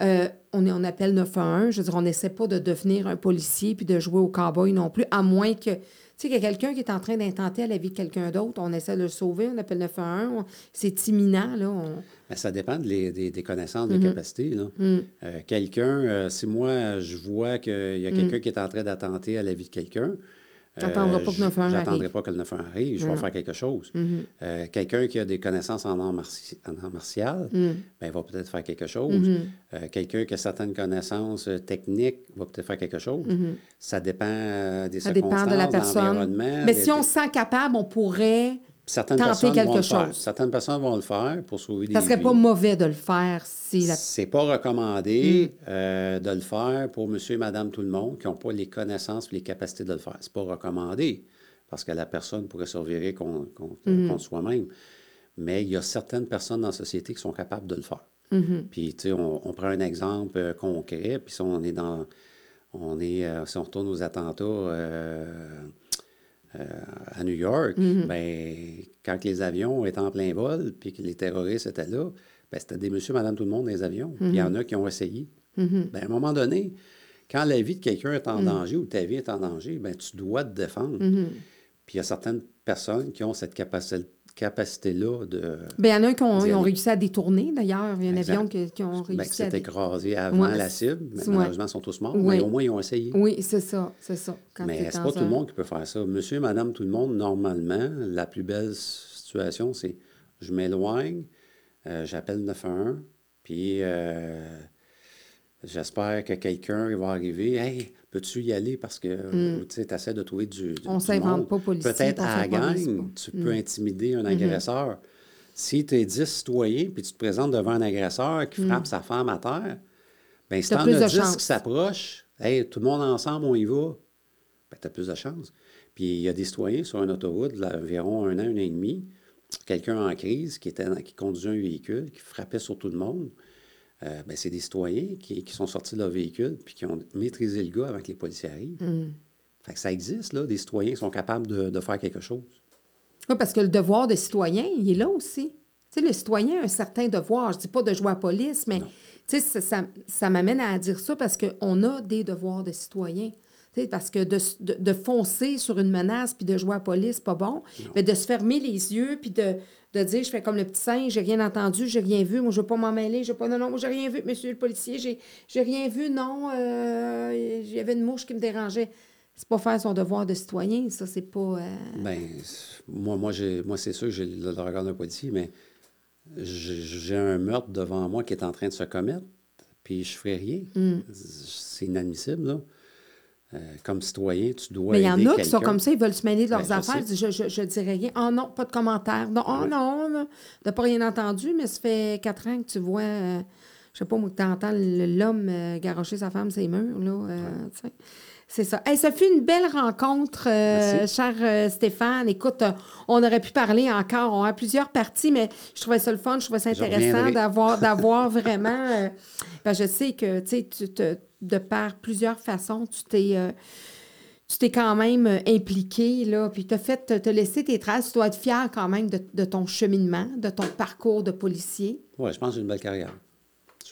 euh, on, est- on appelle 911, je veux dire, on n'essaie pas de devenir un policier puis de jouer au cowboy non plus, à moins que, sais, qu'il y a quelqu'un qui est en train d'intenter à la vie de quelqu'un d'autre, on essaie de le sauver, on appelle 911, on- c'est imminent, là. on- ça dépend des, des connaissances, Mm-hmm. de capacités. là. Mm. Euh, quelqu'un, euh, si moi, je vois qu'il y a quelqu'un qui est en train d'attenter à la vie de quelqu'un, J'attendrai pas que le 911 arrive. J'attendrai pas que le 911 arrive. Je vais faire quelque chose. Euh, Quelqu'un qui a des connaissances en art, martial, ben, va peut-être faire quelque chose. Euh, Quelqu'un qui a certaines connaissances euh, techniques va peut-être faire quelque chose. Ça dépend des Ça dépend circonstances, de la personne. l'environnement. Mais si on se sent capable, on pourrait. Certaines tenter personnes quelque vont le faire. chose. Certaines personnes vont le faire pour sauver des Ça serait vies. pas mauvais de le faire si la. C'est pas recommandé Mm. euh, de le faire pour monsieur et madame tout le monde qui n'ont pas les connaissances et les capacités de le faire. C'est pas recommandé parce que la personne pourrait se revirer contre, contre- contre soi-même. Mais il y a certaines personnes dans la société qui sont capables de le faire. Mm-hmm. Puis, tu sais, on, on prend un exemple euh, concret, puis si on est dans... On est, euh, si on retourne aux attentats euh, euh, à New York, Mm-hmm. ben, quand les avions étaient en plein vol, puis que les terroristes étaient là, ben, c'était des monsieur, madame, tout le monde dans les avions. Puis il y Mm-hmm. en a qui ont essayé. Ben, à un moment donné, quand la vie de quelqu'un est en danger ou ta vie est en danger, ben, tu dois te défendre. Puis il y a certaines personnes qui ont cette capacité- capacité-là de... Ben, il y en a qui ont, ils ont réussi à détourner, d'ailleurs. Il y a un Exact. avion qui, qui ont Ben, qui réussi à. s'est dé- écrasé avant Ouais, la cible. Mais malheureusement, ils sont tous morts. Mais au moins, ils ont essayé. Oui, c'est ça, c'est ça. Quand Mais c'est pas tout un- le monde qui peut faire ça. Monsieur, madame, tout le monde, normalement, la plus belle situation, c'est je m'éloigne, euh, j'appelle 911, puis euh, j'espère que quelqu'un va arriver. Hey, peux-tu y aller? Parce que tu sais, tu essaies de trouver du. du- Mm. On du s'invente pas policier, Peut-être à la gang. Mm. tu peux intimider un agresseur. Si tu es 10 citoyens, puis tu te présentes devant un agresseur qui frappe sa femme à terre, bien, si Mm. Tu en as 10 chance. qui s'approchent, hey, tout le monde ensemble, on y va, ben, tu as plus de chance. Puis il y a des citoyens sur une autoroute, là, environ un an, un an et demi, quelqu'un en crise qui, était, qui conduisait un véhicule, qui frappait sur tout le monde. Euh, ben, c'est des citoyens qui, qui sont sortis de leur véhicule puis qui ont maîtrisé le gars avant que les policiers arrivent. Mm. Fait que ça existe, là, des citoyens qui sont capables de, de faire quelque chose. Oui, parce que le devoir de citoyen, il est là aussi. Tu sais, le citoyen a un certain devoir. Je dis pas de jouer à la police, mais tu sais, ça, ça, ça m'amène à dire ça parce qu'on a des devoirs de citoyen. Parce que de, de, de foncer sur une menace puis de jouer à la police, c'est pas bon. Mais de se fermer les yeux puis de, de dire, je fais comme le petit singe, j'ai rien entendu, j'ai rien vu, moi je veux pas m'en mêler, je veux pas, non, non, moi j'ai rien vu, monsieur le policier, j'ai, j'ai rien vu, non, euh, il y avait une mouche qui me dérangeait. C'est pas faire son devoir de citoyen, ça, c'est pas... euh, c'est- moi, moi, j'ai, moi c'est sûr que j'ai le, le regard d'un policier, mais j'ai, j'ai un meurtre devant moi qui est en train de se commettre, puis je ferai rien. Mm. C'est inadmissible, là. Euh, comme citoyen, tu dois Mais il y en a qui sont comme ça, ils veulent se mêler de leurs Ben, affaires. Je, je, je dirais rien. Oh non, pas de commentaire. Non, oh Ouais. non, non. T'as pas rien entendu, mais ça fait quatre ans que tu vois, euh, je sais pas, moi, que t'entends l'homme euh, garrocher sa femme ses murs, là. euh. C'est ça. Hey, ça fut une belle rencontre, euh, cher euh, Stéphane. Écoute, euh, on aurait pu parler encore. On a plusieurs parties, mais je trouvais ça le fun, je trouvais ça intéressant d'avoir, d'avoir vraiment. ben, je sais que, tu sais, tu te- de par plusieurs façons, tu t'es. euh, tu t'es quand même euh, impliqué, là, puis tu as laisser tes traces. Tu dois être fier quand même de, de ton cheminement, de ton parcours de policier. Oui, je pense que j'ai une belle carrière.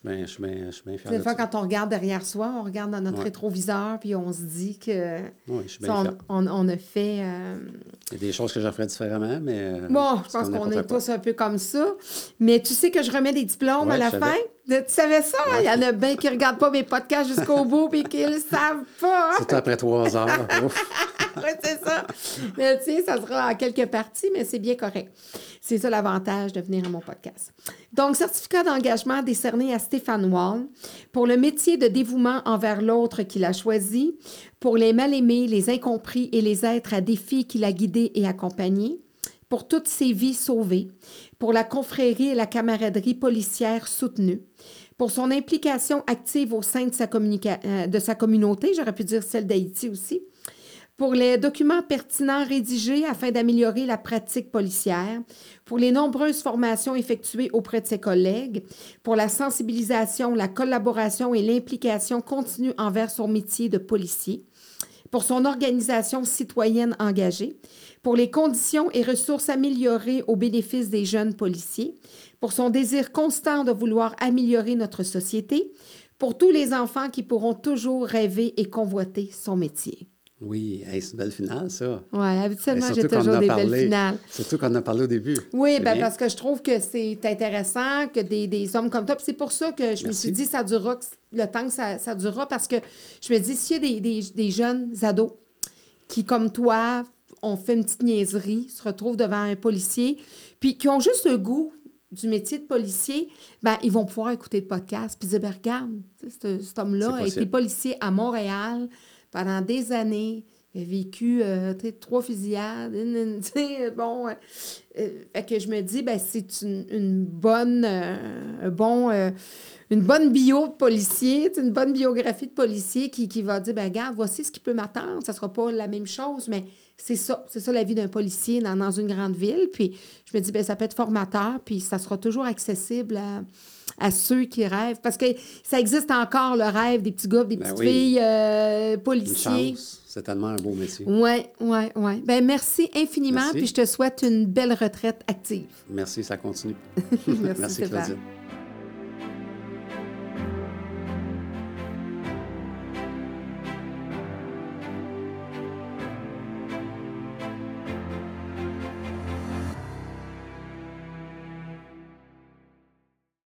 Suis bien, je suis bien, je suis bien fier Des de fois, ça. quand on regarde derrière soi, on regarde dans notre Ouais. rétroviseur, puis on se dit que Oui, je suis bien on, fier. on- on a fait. euh, Il y a des choses que je ferais différemment, mais... euh, Bon, je pense qu'on est tous un peu comme ça. Mais tu sais que je remets des diplômes Ouais, à la fin? savais. Tu savais ça? Il y en a bien qui ne regardent pas mes podcasts jusqu'au bout puis qui ne le savent pas. Surtout après trois heures. Oui, c'est ça. Mais tu sais, ça sera en quelques parties, mais c'est bien correct. C'est ça l'avantage de venir à mon podcast. Donc, certificat d'engagement décerné à Stéphane Wall pour le métier de dévouement envers l'autre qu'il a choisi, pour les mal-aimés, les incompris et les êtres à défi qu'il a guidés et accompagnés, pour toutes ses vies sauvées, pour la confrérie et la camaraderie policière soutenue, pour son implication active au sein de sa, euh, de sa communauté, j'aurais pu dire celle d'Haïti aussi, pour les documents pertinents rédigés afin d'améliorer la pratique policière, pour les nombreuses formations effectuées auprès de ses collègues, pour la sensibilisation, la collaboration et l'implication continue envers son métier de policier, pour son organisation citoyenne engagée, pour les conditions et ressources améliorées au bénéfice des jeunes policiers, pour son désir constant de vouloir améliorer notre société, pour tous les enfants qui pourront toujours rêver et convoiter son métier. Oui, hey, c'est une belle finale, ça. Oui, habituellement, Et j'ai toujours des parlé. belles finales. Surtout qu'on en a parlé au début. Oui, ben parce que je trouve que c'est intéressant que des, des hommes comme toi. C'est pour ça que je me suis dit ça durera le temps que ça, ça durera parce que je me dis s'il y a des, des, des jeunes ados qui, comme toi, ont fait une petite niaiserie, se retrouvent devant un policier, puis qui ont juste le goût du métier de policier, ben, ils vont pouvoir écouter le podcast puis dire, ben, regarde, cet homme-là a été policier à Montréal pendant des années. A vécu euh, trois fusillades. bon, euh, euh, que je me dis, ben, c'est une, une, bonne, bon, une bonne bio de policier, une bonne biographie de policier qui, qui va dire, ben, regarde, voici ce qui peut m'attendre. Ça sera pas la même chose, mais c'est ça. C'est ça la vie d'un policier dans, dans, une grande ville. Puis je me dis, ben, ça peut être formateur, puis ça sera toujours accessible à à ceux qui rêvent. Parce que ça existe encore, le rêve des petits gars, des ben petites filles euh, policiers. C'est tellement un beau métier. Oui, oui, oui. Ben merci infiniment, puis je te souhaite une belle retraite active. Merci, ça continue. merci, merci Claudine.